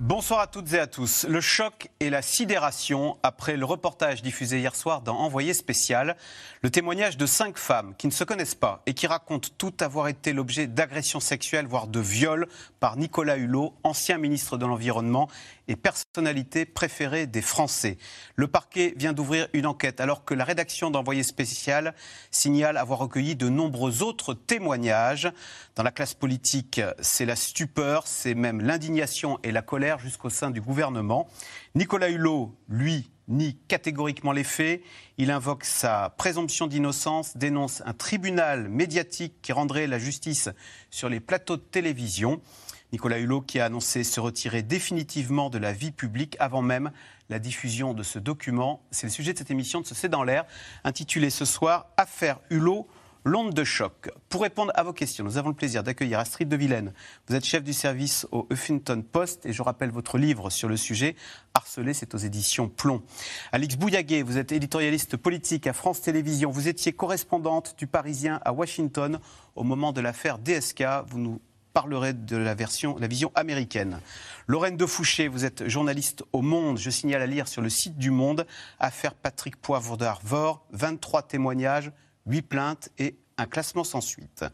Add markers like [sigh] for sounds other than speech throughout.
Bonsoir à toutes et à tous. Le choc et la sidération après le reportage diffusé hier soir dans Envoyé spécial, le témoignage de cinq femmes qui ne se connaissent pas et qui racontent tout avoir été l'objet d'agressions sexuelles, voire de viols, par Nicolas Hulot, ancien ministre de l'Environnement et personnalité préférée des Français. Le parquet vient d'ouvrir une enquête alors que la rédaction d'Envoyé spécial signale avoir recueilli de nombreux autres témoignages. Dans la classe politique, c'est la stupeur, c'est même l'indignation et la colère jusqu'au sein du gouvernement. Nicolas Hulot, lui, nie catégoriquement les faits. Il invoque sa présomption d'innocence, dénonce un tribunal médiatique qui rendrait la justice sur les plateaux de télévision. Nicolas Hulot qui a annoncé se retirer définitivement de la vie publique avant même la diffusion de ce document. C'est le sujet de cette émission de ce C'est dans l'air, intitulée ce soir Affaire Hulot. L'onde de choc. Pour répondre à vos questions, nous avons le plaisir d'accueillir Astrid de Vilaine. Vous êtes chef du service au Huffington Post et je rappelle votre livre sur le sujet, Harcelé, c'est aux éditions Plomb. Alix Bouillaguet, vous êtes éditorialiste politique à France Télévisions. Vous étiez correspondante du Parisien à Washington au moment de l'affaire DSK. Vous nous parlerai de la, version, la vision américaine. Lorraine de Fouché, vous êtes journaliste au Monde. Je signale à lire sur le site du Monde, affaire Patrick Poivre d'Arvor, 23 témoignages, 8 plaintes et un classement sans suite.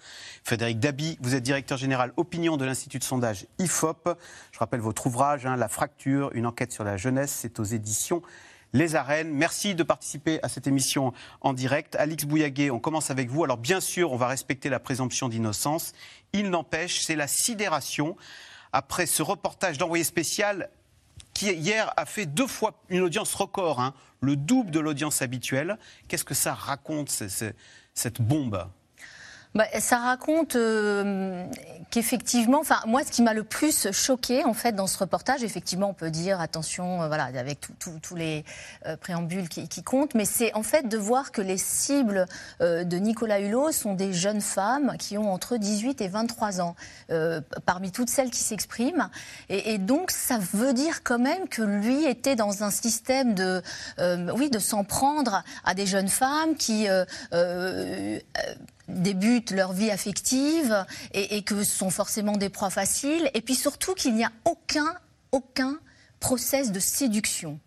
Frédéric Dabi, vous êtes directeur général opinion de l'Institut de sondage IFOP. Je rappelle votre ouvrage, hein, La fracture, une enquête sur la jeunesse, c'est aux éditions les arènes. Merci de participer à cette émission en direct. Alix Bouillaguet, on commence avec vous. Alors bien sûr, on va respecter la présomption d'innocence. Il n'empêche, c'est la sidération après ce reportage d'envoyé spécial qui hier a fait deux fois une audience record, hein, le double de l'audience habituelle. Qu'est-ce que ça raconte, cette bombe? Bah, ça raconte euh, qu'effectivement, enfin moi, ce qui m'a le plus choqué en fait dans ce reportage, effectivement, on peut dire attention, euh, voilà, avec tous les euh, préambules qui, comptent, mais c'est en fait de voir que les cibles de Nicolas Hulot sont des jeunes femmes qui ont entre 18 et 23 ans, parmi toutes celles qui s'expriment, et, et, donc ça veut dire quand même que lui était dans un système de, oui, de s'en prendre à des jeunes femmes qui débutent leur vie affective et, que ce sont forcément des proies faciles. Et puis surtout qu'il n'y a aucun, aucun process de séduction.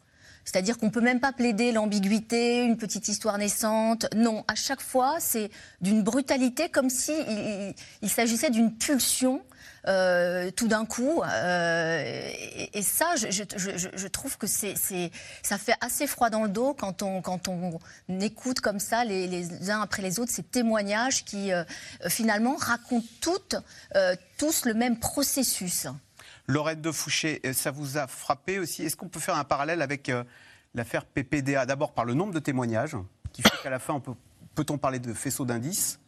C'est-à-dire qu'on ne peut même pas plaider l'ambiguïté, une petite histoire naissante. Non, à chaque fois, c'est d'une brutalité comme s'il si il s'agissait d'une pulsion euh, tout d'un coup. Euh, et, ça, je, trouve que ça fait assez froid dans le dos quand on, écoute comme ça les, uns après les autres ces témoignages qui euh, finalement racontent tous le même processus. Lorette de Fouché, ça vous a frappé aussi? Est-ce qu'on peut faire un parallèle avec l'affaire PPDA D'abord par le nombre de témoignages, qui fait qu'à la fin, peut, peut-on parler de faisceau d'indices?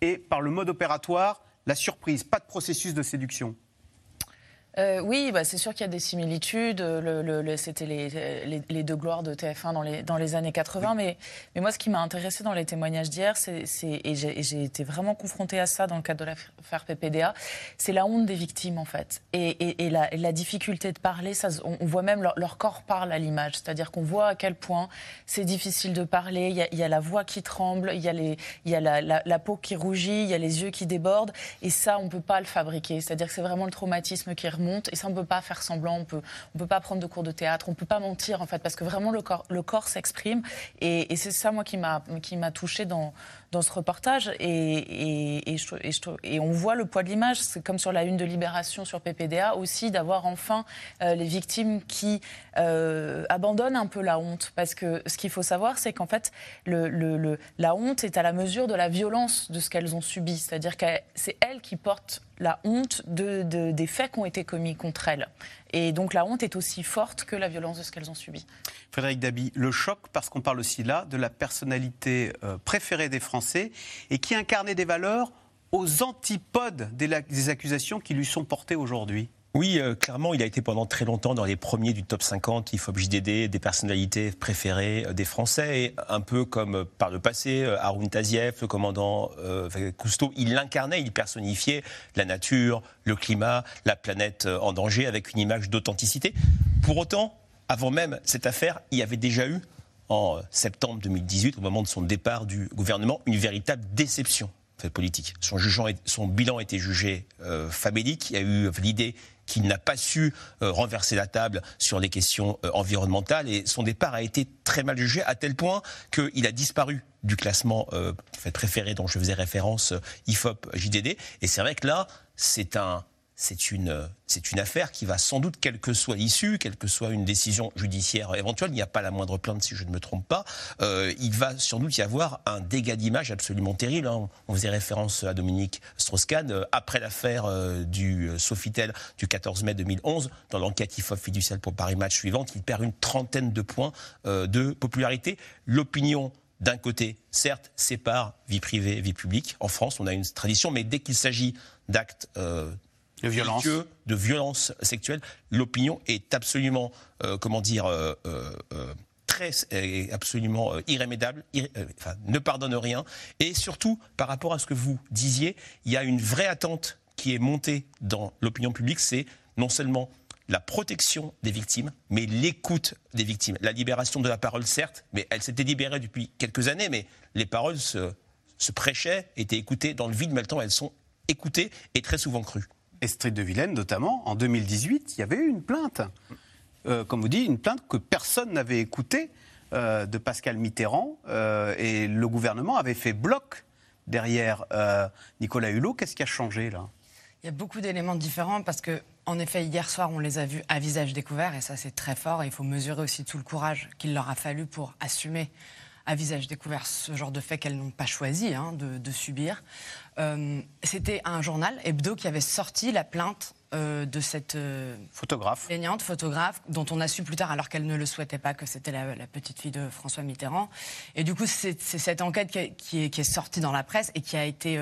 Et par le mode opératoire la surprise, pas de processus de séduction. Euh, oui, bah, c'est sûr qu'il y a des similitudes. Le, C'était les, les, deux gloires de TF1 dans les, dans les années 80. Mais, mais moi, ce qui m'a intéressé dans les témoignages d'hier, et j'ai été vraiment confrontée à ça dans le cadre de l'affaire PPDA, c'est la honte des victimes, en fait. Et, et, la, la, difficulté de parler, ça, on, voit même leur, corps parle à l'image. C'est-à-dire qu'on voit à quel point c'est difficile de parler. Il y, a, il y, a, la voix qui tremble, il y a, les, il y a la, la, peau qui rougit, il y a les yeux qui débordent. Et ça, on ne peut pas le fabriquer. C'est-à-dire que c'est vraiment le traumatisme qui remonte Et ça, on ne peut pas faire semblant, on peut, on peut pas prendre de cours de théâtre, on ne peut pas mentir, en fait, parce que vraiment, le corps, le corps s'exprime. Et, c'est ça, moi, qui m'a touché dans, dans ce reportage. Et, et, et, on voit le poids de l'image. C'est comme sur la une de Libération sur PPDA aussi, d'avoir enfin euh, les victimes qui euh, abandonnent un peu la honte. Parce que ce qu'il faut savoir, c'est qu'en fait, le, le, la honte est à la mesure de la violence de ce qu'elles ont subi. C'est-à-dire que c'est elles qui portent la honte de, des faits qui ont été commis contre elles. Et donc la honte est aussi forte que la violence de ce qu'elles ont subi. Frédéric Dabi, le choc, parce qu'on parle aussi là de la personnalité euh, préférée des Français et qui incarnait des valeurs aux antipodes des, des accusations qui lui sont portées aujourd'hui. Oui, euh, clairement, il a été pendant très longtemps dans les premiers du top 50 IFOP JDD, des personnalités préférées euh, des Français, un peu comme euh, par le passé, Haroun Tazieff, le commandant Cousteau, il l'incarnait, il personnifiait la nature, le climat, la planète en danger, avec une image d'authenticité. Pour autant, avant même cette affaire, il y avait déjà eu, en septembre 2018, au moment de son départ du gouvernement, une véritable déception politique. Son, bilan été jugé euh, famélique. Il y a eu l'idée qu'il n'a pas su euh, renverser la table sur les questions euh, environnementales et son départ a été très mal jugé à tel point qu'il a disparu du classement préféré dont je faisais référence IFOP JDD. Et c'est vrai que là, c'est un c'est une, c'est une affaire qui va sans doute, quelle que soit l'issue, quelle que soit une décision judiciaire éventuelle, il n'y a pas la moindre plainte si je ne me trompe pas, euh, il va sans doute y avoir un dégât d'image absolument terrible. Hein. On faisait référence à Dominique Strauss-Kahn. Euh, après l'affaire euh, du Sofitel du 14 mai 2011, dans l'enquête IFOP fiduciaire pour Paris Match suivante, il perd une trentaine de points de popularité. L'opinion d'un côté, certes, sépare vie privée et vie publique. En France, on a une tradition, mais dès qu'il s'agit d'actes de violence, de violence sexuelle. L'opinion est absolument, euh, comment dire, euh, euh, très, absolument irrémédiable, ne pardonne rien. Et surtout, par rapport à ce que vous disiez, il y a une vraie attente qui est montée dans l'opinion publique, c'est non seulement la protection des victimes, mais l'écoute des victimes. La libération de la parole, certes, mais elle s'était libérée depuis quelques années, mais les paroles se, se prêchaient, étaient écoutées dans le vide, mais maintenant elles sont écoutées et très souvent crues. Estrid de Vilaine notamment, en 2018, il y avait eu une plainte. Euh, comme vous dites, une plainte que personne n'avait écoutée euh, de Pascal Mitterrand euh, et le gouvernement avait fait bloc derrière Nicolas Hulot. Qu'est-ce qui a changé là? Il y a beaucoup d'éléments différents parce que, en effet, hier soir, on les a vus à visage découvert et ça, c'est très fort. Et il faut mesurer aussi tout le courage qu'il leur a fallu pour assumer à visage découvert ce genre de fait qu'elles n'ont pas choisi hein, de, subir. Euh, c'était un journal, Hebdo, qui avait sorti la plainte euh, de cette euh, photographe. plaignante, photographe, dont on a su plus tard, alors qu'elle ne le souhaitait pas, que c'était la, petite fille de François Mitterrand. Et du coup, c'est cette enquête qui est, qui est, sortie dans la presse et qui a été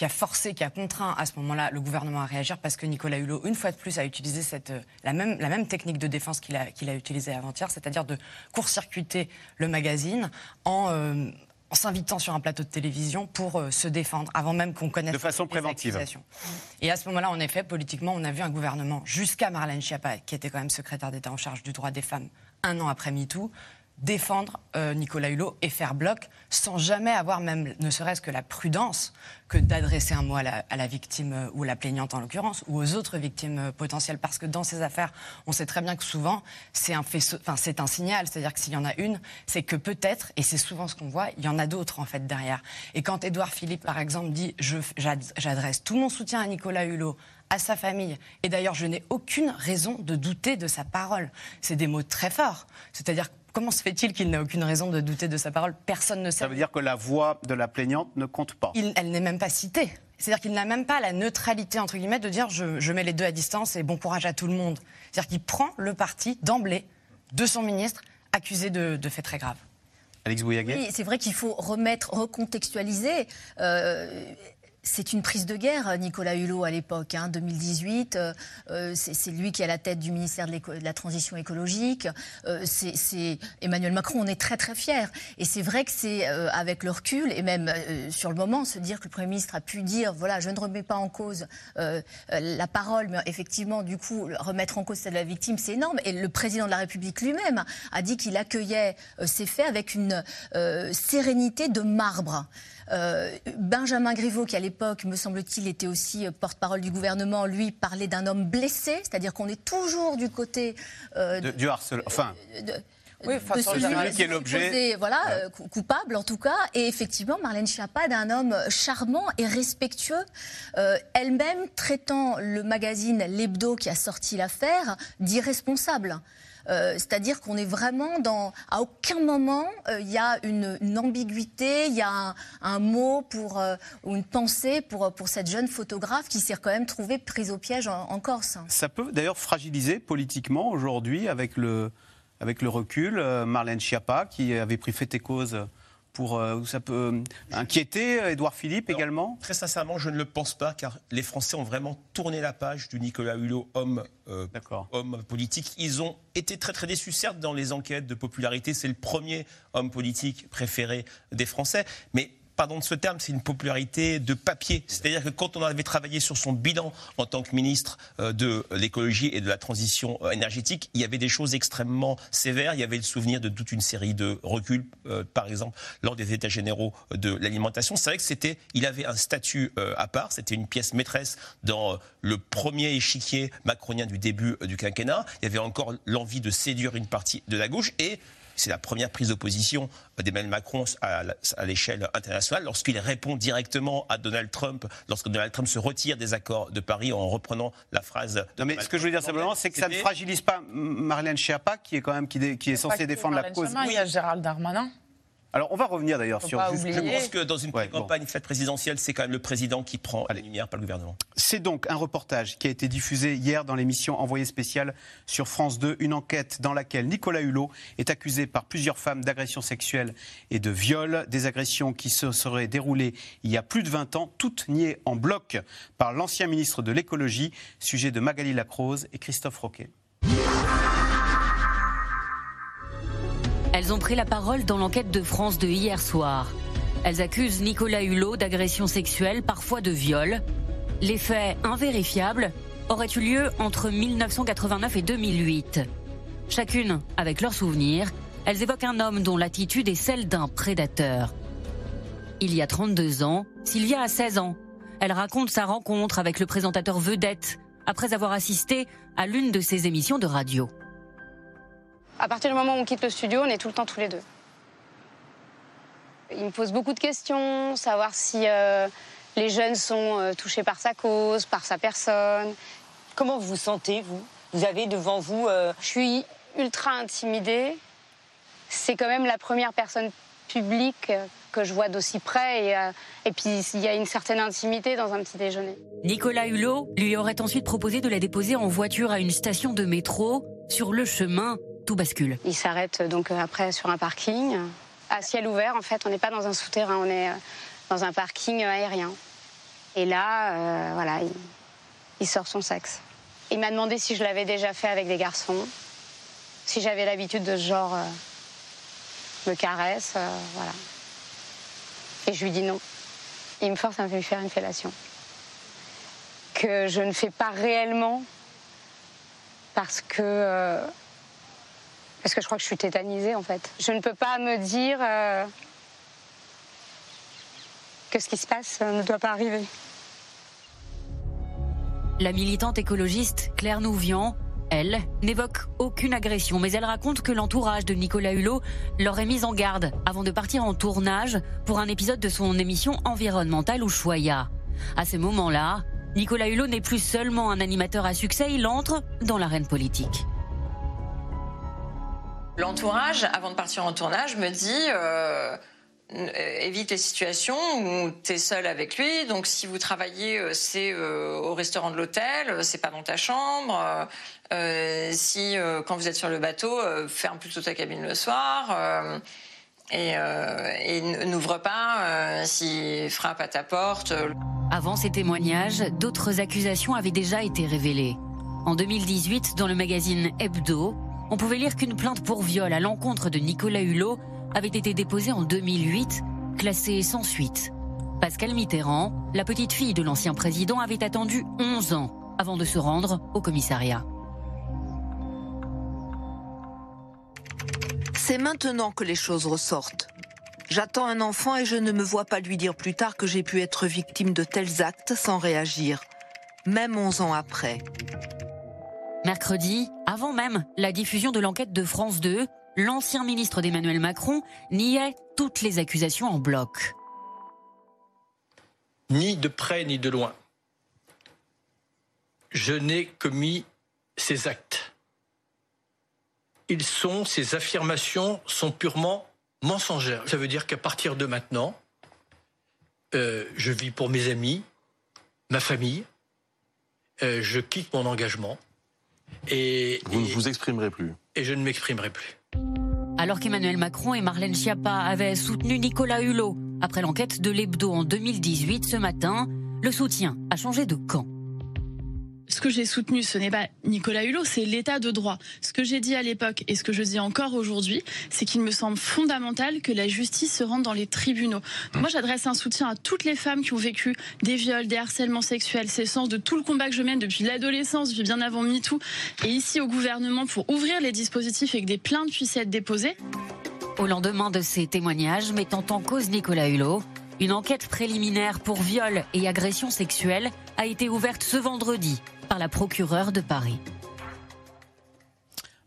qui a forcé, qui a contraint à ce moment-là le gouvernement à réagir parce que Nicolas Hulot, une fois de plus, a utilisé cette, euh, la, même, la même technique de défense qu'il a, qu'il a utilisée avant-hier, c'est-à-dire de court-circuiter le magazine en, euh, en s'invitant sur un plateau de télévision pour euh, se défendre avant même qu'on connaisse de façon préventive. Et à ce moment-là, en effet, politiquement, on a vu un gouvernement jusqu'à Marlène Schiappa, qui était quand même secrétaire d'État en charge du droit des femmes un an après MeToo, défendre euh, Nicolas Hulot et faire bloc sans jamais avoir même ne serait-ce que la prudence que d'adresser un mot à la, victime euh, ou la plaignante en l'occurrence ou aux autres victimes euh, potentielles parce que dans ces affaires on sait très bien que souvent c'est un enfin c'est un signal c'est-à-dire que s'il y en a une c'est que peut-être et c'est souvent ce qu'on voit il y en a d'autres en fait derrière et quand Édouard Philippe par exemple dit j'adresse tout mon soutien à Nicolas Hulot à sa famille. Et d'ailleurs, je n'ai aucune raison de douter de sa parole. C'est des mots très forts. C'est-à-dire Comment se fait-il qu'il n'a aucune raison de douter de sa parole? Personne ne sait. Ça veut dire que la voix de la plaignante ne compte pas. elle n'est même pas citée. C'est-à-dire qu'il n'a même pas la neutralité, entre guillemets, de dire je, mets les deux à distance et bon courage à tout le monde. C'est-à-dire qu'il prend le parti d'emblée de son ministre accusé de, faits très graves. Alex Bouillaguet Oui, c'est vrai qu'il faut remettre, recontextualiser. Euh, c'est une prise de guerre, Nicolas Hulot, à l'époque, hein, 2018. Euh, euh, c'est lui qui est la tête du ministère de, la Transition écologique. Euh, c'est Emmanuel Macron, on est très très fiers. Et c'est vrai que c'est avec le recul, et même sur le moment, se dire que le Premier ministre a pu dire, voilà, je ne remets pas en cause la parole, mais effectivement, du coup, remettre en cause celle de la victime, c'est énorme. Et le président de la République lui-même a dit qu'il accueillait ces faits avec une sérénité de marbre. Euh, Benjamin Griveaux, qui à l'époque, me semble-t-il, était aussi euh, porte-parole du gouvernement, lui parlait d'un homme blessé, c'est-à-dire qu'on est toujours du côté euh, du harcèlement. Enfin. De, oui, de celui qui est l'objet. Voilà, coupable en tout cas. Et effectivement, Marlène Schiappa d'un homme charmant et respectueux, elle-même traitant le magazine L'Hebdo qui a sorti l'affaire d'irresponsable. Euh, c'est-à-dire qu'on est vraiment dans. À aucun moment, euh, il y a une, ambiguïté, il y a un, mot pour, euh, ou une pensée pour, pour cette jeune photographe qui s'est quand même trouvée prise au piège en, Corse. Ça peut d'ailleurs fragiliser politiquement aujourd'hui avec le, avec le recul Marlène Schiappa qui avait pris fait et cause pour, euh, ça peut inquiéter Édouard Philippe également Très sincèrement, je ne le pense pas, car les Français ont vraiment tourné la page du Nicolas Hulot, homme, homme politique. Ils ont été très très déçus, certes, dans les enquêtes de popularité. C'est le premier homme politique préféré des Français. Mais pardon de ce terme, c'est une popularité de papier. C'est-à-dire que quand on avait travaillé sur son bilan en tant que ministre euh, de l'écologie et de la transition euh, énergétique, il y avait des choses extrêmement sévères. Il y avait le souvenir de toute une série de reculs, euh, par exemple, lors des États généraux de l'alimentation. C'est vrai que c'était, il avait un statut à part. C'était une pièce maîtresse dans le premier échiquier macronien du début du quinquennat. Il y avait encore l'envie de séduire une partie de la gauche et c'est la première prise d'opposition d'Emmanuel Macron à l'échelle internationale lorsqu'il répond directement à Donald Trump, lorsque Donald Trump se retire des accords de Paris en reprenant la phrase. Non, mais ce que je veux dire simplement, c'est que ça ne fragilise pas Marlène Schiappa, qui est quand même qui, qui est censée défendre la cause. Il y a Gérald Darmanin. Alors, on va revenir d'ailleurs sur. Je pense que dans une campagne faite présidentielle, c'est quand même le président qui prend la lumière, pas le gouvernement. C'est donc un reportage qui a été diffusé hier dans l'émission Envoyé spécial sur France 2, une enquête dans laquelle Nicolas Hulot est accusé par plusieurs femmes d'agression sexuelle et de viol, des agressions qui se seraient déroulées il y a plus de 20 ans, toutes niées en bloc par l'ancien ministre de l'écologie, sujet de Magali Lacrose et Christophe Roquet. Elles ont pris la parole dans l'enquête de France de hier soir. Elles accusent Nicolas Hulot d'agression sexuelle, parfois de viol. Les faits invérifiables auraient eu lieu entre 1989 et 2008. Chacune avec leurs souvenirs, elles évoquent un homme dont l'attitude est celle d'un prédateur. Il y a 32 ans, Sylvia a 16 ans. Elle raconte sa rencontre avec le présentateur vedette après avoir assisté à l'une de ses émissions de radio. À partir du moment où on quitte le studio, on est tout le temps tous les deux. Il me pose beaucoup de questions, savoir si euh, les jeunes sont euh, touchés par sa cause, par sa personne. Comment vous vous sentez, vous? Vous avez devant vous... Euh, Je suis ultra intimidée. C'est quand même la première personne publique que je vois d'aussi près. Et, et puis, il y a une certaine intimité dans un petit déjeuner. Nicolas Hulot lui aurait ensuite proposé de la déposer en voiture à une station de métro. Sur le chemin, bascule. Il s'arrête donc euh, après sur un parking, à ciel ouvert en fait. On n'est pas dans un souterrain, on est euh, dans un parking euh, aérien. Et là, voilà, il, sort son sexe. Il m'a demandé si je l'avais déjà fait avec des garçons, si j'avais l'habitude de ce genre me caresse, voilà. Et je lui dis non. Il me force à me faire une fellation. Que je ne fais pas réellement parce que parce que je crois que je suis tétanisée en fait. Je ne peux pas me dire euh, que ce qui se passe euh, ne doit pas arriver. La militante écologiste Claire Nouvian, elle, n'évoque aucune agression, mais elle raconte que l'entourage de Nicolas Hulot l'aurait mise en garde avant de partir en tournage pour un épisode de son émission environnementale Ushuaïa. À ce moment-là, Nicolas Hulot n'est plus seulement un animateur à succès, il entre dans l'arène politique. L'entourage, avant de partir en tournage, me dit euh, évite les situations où tu es seul avec lui. Donc si vous travaillez, euh, c'est euh, au restaurant de l'hôtel, c'est pas dans ta chambre. si quand vous êtes sur le bateau, ferme plutôt ta cabine le soir. et, et n'ouvre pas s'il frappe à ta porte. Avant ces témoignages, d'autres accusations avaient déjà été révélées. En 2018, dans le magazine Hebdo, on pouvait lire qu'une plainte pour viol à l'encontre de Nicolas Hulot avait été déposée en 2008, classée sans suite. Pascal Mitterrand, la petite fille de l'ancien président, avait attendu 11 ans avant de se rendre au commissariat. C'est maintenant que les choses ressortent. J'attends un enfant et je ne me vois pas lui dire plus tard que j'ai pu être victime de tels actes sans réagir, même 11 ans après. Mercredi, avant même la diffusion de l'enquête de France 2, l'ancien ministre d'Emmanuel Macron niait toutes les accusations en bloc. Ni de près ni de loin. Je n'ai commis ces actes. Ils sont, ces affirmations sont purement mensongères. Ça veut dire qu'à partir de maintenant, euh, je vis pour mes amis, ma famille, euh, je quitte mon engagement et, vous ne vous exprimerez plus. Et je ne m'exprimerai plus. Alors qu'Emmanuel Macron et Marlène Schiappa avaient soutenu Nicolas Hulot après l'enquête de l'Hebdo en 2018, ce matin, le soutien a changé de camp ce que j'ai soutenu, ce n'est pas Nicolas Hulot, c'est l'état de droit. Ce que j'ai dit à l'époque et ce que je dis encore aujourd'hui, c'est qu'il me semble fondamental que la justice se rende dans les tribunaux. moi, j'adresse un soutien à toutes les femmes qui ont vécu des viols, des harcèlements sexuels. C'est le sens de tout le combat que je mène depuis l'adolescence, depuis bien avant MeToo, et ici au gouvernement pour ouvrir les dispositifs et que des plaintes puissent être déposées. Au lendemain de ces témoignages mettant en cause Nicolas Hulot, une enquête préliminaire pour viol et agression sexuelle a été ouverte ce vendredi par la procureure de Paris.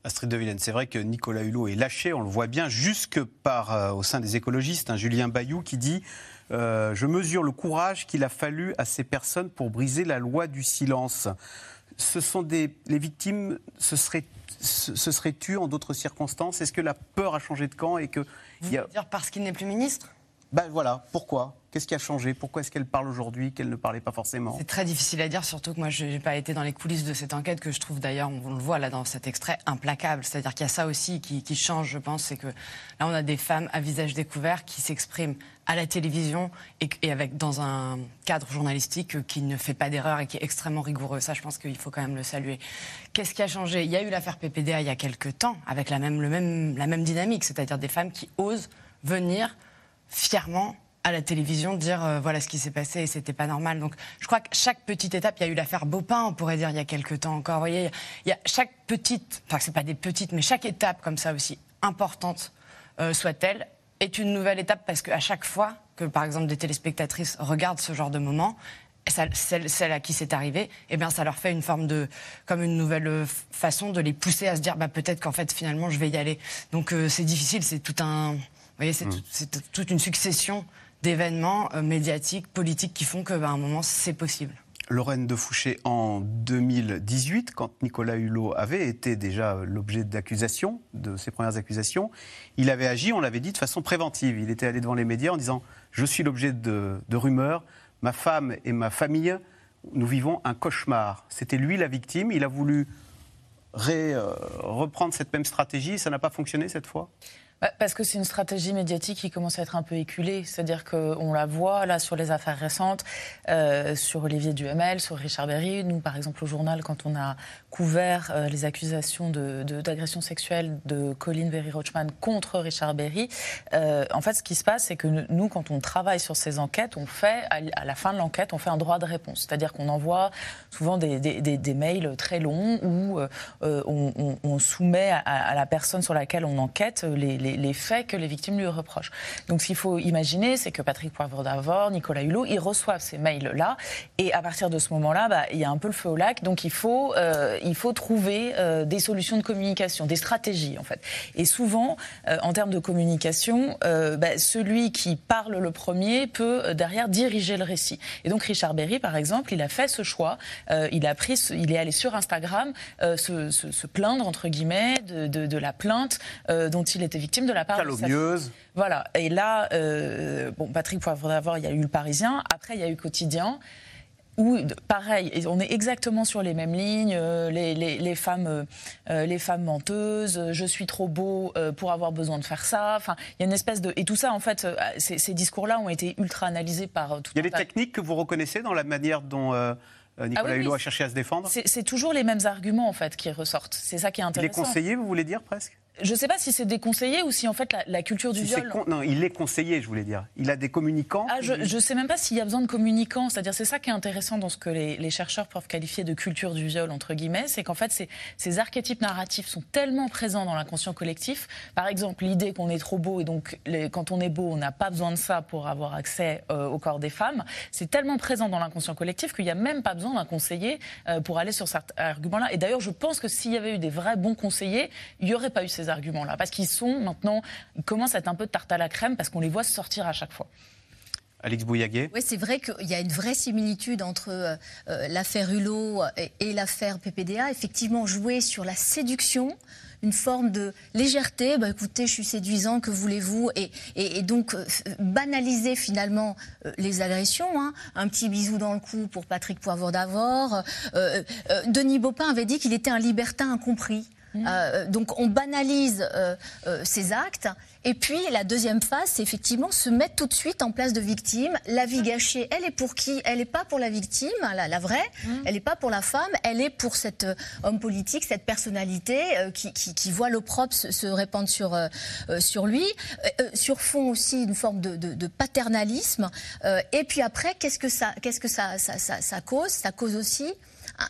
Astrid de Villene, c'est vrai que Nicolas Hulot est lâché, on le voit bien, jusque par, euh, au sein des écologistes, un Julien Bayou qui dit euh, Je mesure le courage qu'il a fallu à ces personnes pour briser la loi du silence. Ce sont des, les victimes se seraient, se, seraient tuées en d'autres circonstances? Est-ce que la peur a changé de camp et que. Vous y a... dire parce qu'il n'est plus ministre? Ben voilà, pourquoi? Qu'est-ce qui a changé? Pourquoi est-ce qu'elle parle aujourd'hui qu'elle ne parlait pas forcément? C'est très difficile à dire, surtout que moi, je n'ai pas été dans les coulisses de cette enquête, que je trouve d'ailleurs, on le voit là dans cet extrait, implacable. C'est-à-dire qu'il y a ça aussi qui, change, je pense, c'est que là, on a des femmes à visage découvert qui s'expriment à la télévision et, avec dans un cadre journalistique qui ne fait pas d'erreur et qui est extrêmement rigoureux. Ça, je pense qu'il faut quand même le saluer. Qu'est-ce qui a changé? Il y a eu l'affaire PPDA il y a quelques temps, avec la même, la même dynamique, c'est-à-dire des femmes qui osent venir fièrement à la télévision dire euh, voilà ce qui s'est passé et c'était pas normal. Donc je crois que chaque petite étape, il y a eu l'affaire Baupin, on pourrait dire il y a quelques temps encore. Vous voyez, il y a chaque petite, enfin c'est pas des petites, mais chaque étape comme ça aussi importante euh, soit-elle est une nouvelle étape parce qu'à chaque fois que par exemple des téléspectatrices regardent ce genre de moment, celle, à qui c'est arrivé, eh bien, ça leur fait une forme de, comme une nouvelle euh, façon de les pousser à se dire, bah, peut-être qu'en fait, finalement, je vais y aller. Donc, c'est difficile, c'est tout un, voyez, c'est mmh. toute une succession d'événements euh, médiatiques, politiques qui font qu'à bah, un moment, c'est possible. Lorraine de Fouché, en 2018, quand Nicolas Hulot avait été déjà l'objet d'accusations, de ses premières accusations, il avait agi, on l'avait dit, de façon préventive. Il était allé devant les médias en disant Je suis l'objet de, rumeurs, ma femme et ma famille, nous vivons un cauchemar. C'était lui la victime, il a voulu euh, reprendre cette même stratégie, ça n'a pas fonctionné cette fois? Parce que c'est une stratégie médiatique qui commence à être un peu éculée. C'est-à-dire qu'on la voit là sur les affaires récentes, euh, sur Olivier Duhamel, sur Richard Berry. Nous, par exemple, au journal, quand on a couvert euh, les accusations d'agression de, sexuelle de Colin Berry-Rochman contre Richard Berry, euh, en fait, ce qui se passe, c'est que nous, quand on travaille sur ces enquêtes, on fait, à, la fin de l'enquête, on fait un droit de réponse. C'est-à-dire qu'on envoie souvent des, des, mails très longs où on, soumet à, la personne sur laquelle on enquête les les, faits que les victimes lui reprochent. Donc ce qu'il faut imaginer, c'est que Patrick Poivre d'Avor, Nicolas Hulot, ils reçoivent ces mails-là. Et à partir de ce moment-là, bah, il y a un peu le feu au lac. Donc il faut, euh, il faut trouver euh, des solutions de communication, des stratégies en fait. Et souvent, euh, en termes de communication, bah, celui qui parle le premier peut derrière diriger le récit. Et donc Richard Berry, par exemple, il a fait ce choix. il a pris, il est allé sur Instagram se, plaindre entre guillemets de, de la plainte dont il était victime de la part de Voilà. Et là, euh, bon, Patrick Poivre d'Avor, il y a eu le Parisien. Après, il y a eu Quotidien. Où, pareil, on est exactement sur les mêmes lignes. Euh, les, femmes, euh, les femmes menteuses. Je suis trop beau pour avoir besoin de faire ça. Enfin, il y a une espèce de et tout ça, en fait, ces, discours-là ont été ultra analysés par tout. Il y a des techniques que vous reconnaissez dans la manière dont Nicolas ah Hulot a cherché à se défendre? C'est toujours les mêmes arguments en fait qui ressortent. C'est ça qui est intéressant. Les conseillers, vous voulez dire presque? Je ne sais pas si c'est déconseillé ou si en fait la, culture du viol. Non, il est conseillé, je voulais dire. Il a des communicants. Ah, je ne sais même pas s'il y a besoin de communicants. C'est-à-dire, c'est ça qui est intéressant dans ce que les, chercheurs peuvent qualifier de culture du viol, entre guillemets, c'est qu'en fait, ces, ces, archétypes narratifs sont tellement présents dans l'inconscient collectif. Par exemple, l'idée qu'on est trop beau et donc quand on est beau, on n'a pas besoin de ça pour avoir accès euh, au corps des femmes. C'est tellement présent dans l'inconscient collectif qu'il n'y a même pas besoin d'un conseiller euh, pour aller sur cet argument-là. Et d'ailleurs, je pense que s'il y avait eu des vrais bons conseillers, il n'y aurait pas eu ces arguments-là. Parce qu'ils sont maintenant, ils commencent à être un peu de tarte à la crème parce qu'on les voit sortir à chaque fois. Alex Bouillaguet Oui, c'est vrai qu'il y a une vraie similitude entre euh, euh, l'affaire Hulot et, l'affaire PPDA. Effectivement, jouer sur la séduction, une forme de légèreté. Bah, écoutez, je suis séduisant, que voulez-vous? Et, donc euh, banaliser finalement les agressions. Hein. Un petit bisou dans le cou pour Patrick Poivre d'Avor. Denis Baupin avait dit qu'il était un libertin incompris. Euh, donc on banalise euh, euh, ces actes. Et puis la deuxième phase, c'est effectivement se mettre tout de suite en place de victime. La vie gâchée, elle est pour qui? Elle n'est pas pour la victime, la, la vraie. Elle n'est pas pour la femme. Elle est pour cet homme politique, cette personnalité qui, qui- qui voit l'opprobre se, se répandre sur, sur lui. Sur fond aussi une forme de, de- de paternalisme. Et puis après, qu'est-ce que ça, qu'est-ce que ça, ça, ça- ça cause? Ça cause aussi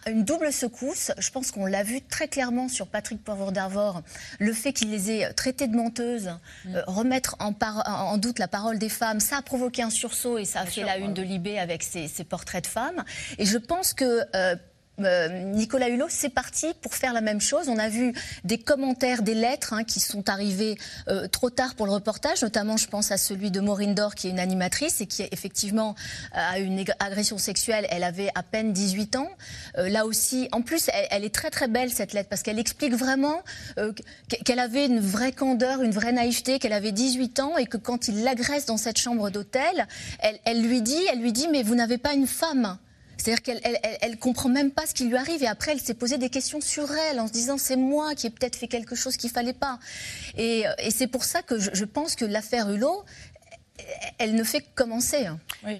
une double secousse. Je pense qu'on l'a vu très clairement sur Patrick Poivre d'Arvor, le fait qu'il les ait traitées de menteuses, euh, remettre en, doute la parole des femmes, ça a provoqué un sursaut et ça a fait la une de Libé avec ses, ses portraits de femmes. Et je pense que euh, euh, Nicolas Hulot, c'est parti pour faire la même chose. On a vu des commentaires, des lettres hein, qui sont arrivées euh, trop tard pour le reportage, notamment je pense à celui de Maureen Dor, qui est une animatrice et qui effectivement a eu une agression sexuelle. Elle avait à peine 18 ans. Euh, là aussi, en plus, elle, est très très belle cette lettre parce qu'elle explique vraiment euh, qu- qu'elle avait une vraie candeur, une vraie naïveté, qu'elle avait 18 ans et que quand il l'agresse dans cette chambre d'hôtel, elle lui dit, elle lui dit, mais vous n'avez pas une femme. C'est-à-dire qu'elle elle, elle- elle comprend même pas ce qui lui arrive et après elle s'est posé des questions sur elle en se disant c'est moi qui ai peut-être fait quelque chose qu'il fallait pas. Et, et c'est pour ça que je, je pense que l'affaire Hulot, elle ne fait que commencer. hein.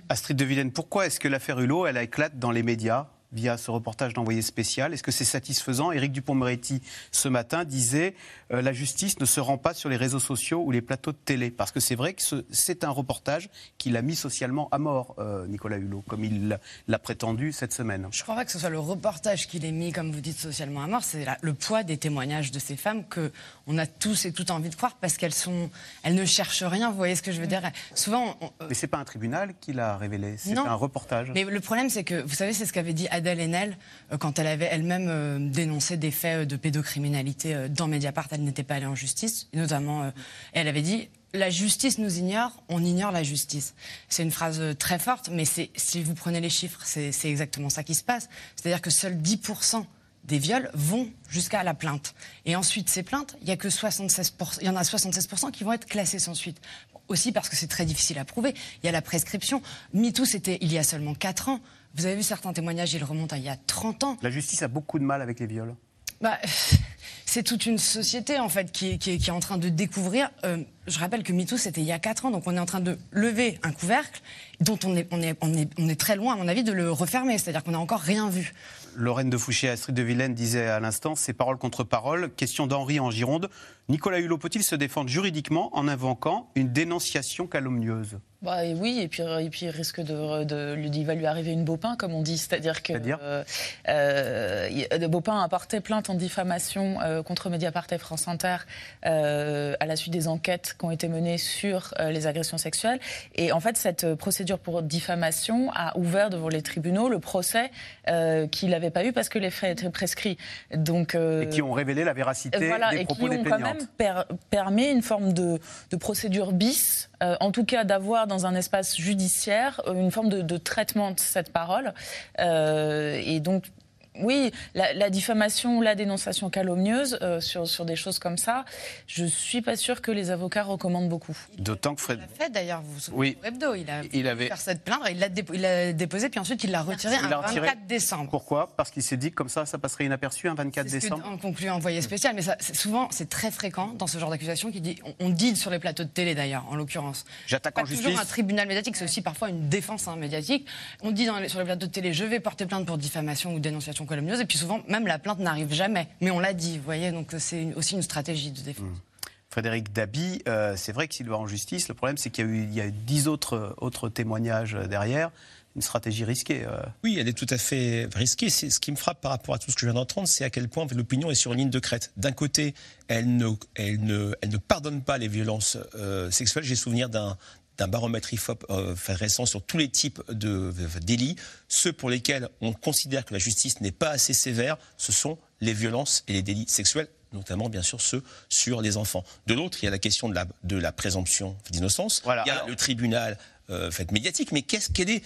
Astrid de Villene, pourquoi est-ce que l'affaire Hulot, elle éclate dans les médias? Via ce reportage d'envoyé spécial Est-ce que c'est satisfaisant? Éric Dupont-Moretti, ce matin, disait euh, la justice ne se rend pas sur les réseaux sociaux ou les plateaux de télé. Parce que c'est vrai que ce- c'est un reportage qu'il a mis socialement à mort, euh, Nicolas Hulot, comme il l'a- prétendu cette semaine. Je crois pas que ce soit le reportage qu'il ait mis, comme vous dites, socialement à mort. C'est le poids des témoignages de ces femmes que on a tous et toutes envie de croire parce qu'elles sont, elles ne cherchent rien. Vous voyez ce que je veux dire? Souvent, on- Mais c'est pas un tribunal qui l'a révélé, c'est un reportage. Mais le problème, c'est que, vous savez, c'est ce qu'avait dit Adèle Haenel euh, quand elle avait elle-même euh, dénoncé des faits euh, de pédocriminalité dans Mediapart. Elle n'était pas allée en justice, et notamment, elle avait dit La justice nous ignore, on ignore la justice. C'est une phrase très forte, mais si vous prenez les chiffres, c'est c'est exactement ça qui se passe. C'est-à-dire que seuls 10% des viols vont jusqu'à la plainte. Et ensuite, ces plaintes, il y a que 76%, il y en a 76% qui vont être classées sans suite. Aussi parce que c'est très difficile à prouver. Il y a la prescription. MeToo, c'était il y a seulement 4 ans. Vous avez vu certains témoignages, ils remontent à il y a 30 ans. La justice a beaucoup de mal avec les viols. Bah, [laughs] c'est toute une société en fait qui est, qui est- qui est en train de découvrir. euh, je rappelle que MeToo c'était il y a 4 ans, donc on est en train de lever un couvercle dont on est, on est, on est, on est très loin, à mon avis, de le refermer. C'est-à-dire qu'on n'a encore rien vu. Lorraine de Fouché, Astrid de Villene disait à l'instant, c'est parole contre parole. Question d'Henri en Gironde. Nicolas Hulot peut-il se défendre juridiquement en invoquant une dénonciation calomnieuse? Bah, et oui, et puis, et puis risque de, de, il va lui arriver une Baupin, comme on dit. C'est-à-dire que euh, euh, il- Baupin a porté plainte en diffamation euh, contre Mediapart et France Inter euh, à la suite des enquêtes qui ont été menées sur euh, les agressions sexuelles. Et en fait, cette procédure pour diffamation a ouvert devant les tribunaux le procès euh, qu'il n'avait pas eu parce que les faits étaient prescrits. Donc, euh, Et qui ont révélé la véracité voilà, des et propos qui des ont quand même per- permis une forme de, de procédure bis, euh, en tout cas d'avoir dans un espace judiciaire euh, une forme de, traitement de cette parole. Euh, et donc, oui, la, la diffamation, la dénonciation calomnieuse euh, sur, sur des choses comme ça, je suis pas sûre que les avocats recommandent beaucoup. D'autant que Fred. Il l'a fait d'ailleurs, vous vous souvenez Oui. au Hebdo. Il a Il avait- faire cette plainte, il l'a dépo- il l'a déposé, puis ensuite il l'a retiré Il un l'a retiré. 24 décembre. Pourquoi? Parce qu'il s'est dit que comme ça, ça passerait inaperçu un 24 C'est ce que, décembre. en conclut envoyé spécial, mais ça, souvent c'est très fréquent dans ce genre d'accusation qui dit on, on dit sur les plateaux de télé d'ailleurs en l'occurrence. J'attaque Pas en toujours justice. un tribunal médiatique, c'est aussi parfois une défense hein, médiatique. On dit dans les- sur les plateaux de télé je vais porter plainte pour diffamation ou dénonciation calomnieuse, et puis souvent même la plainte n'arrive jamais, mais on l'a dit, vous voyez, donc euh, c'est aussi une stratégie de défense. Frédéric Dabi, euh, c'est vrai que s'il va en justice, le problème c'est qu'il y a eu, il y a eu dix autres, autres témoignages euh, derrière. Une stratégie risquée. euh. Oui, elle est tout à fait risquée. C'est ce qui me frappe par rapport à tout ce que je viens d'entendre, c'est à quel point l'opinion est sur une ligne de crête. D'un côté, elle ne, elle ne, elle ne pardonne pas les violences euh, sexuelles. J'ai souvenir d'un d'un baromètre IFOP euh, récent sur tous les types de, de délits. Ceux pour lesquels on considère que la justice n'est pas assez sévère, ce sont les violences et les délits sexuels notamment bien sûr ceux sur les enfants. De l'autre, il y a la question de la, de la présomption d'innocence. Voilà, il y a alors- le tribunal euh, fait médiatique, mais qu'est-ce qu'elle est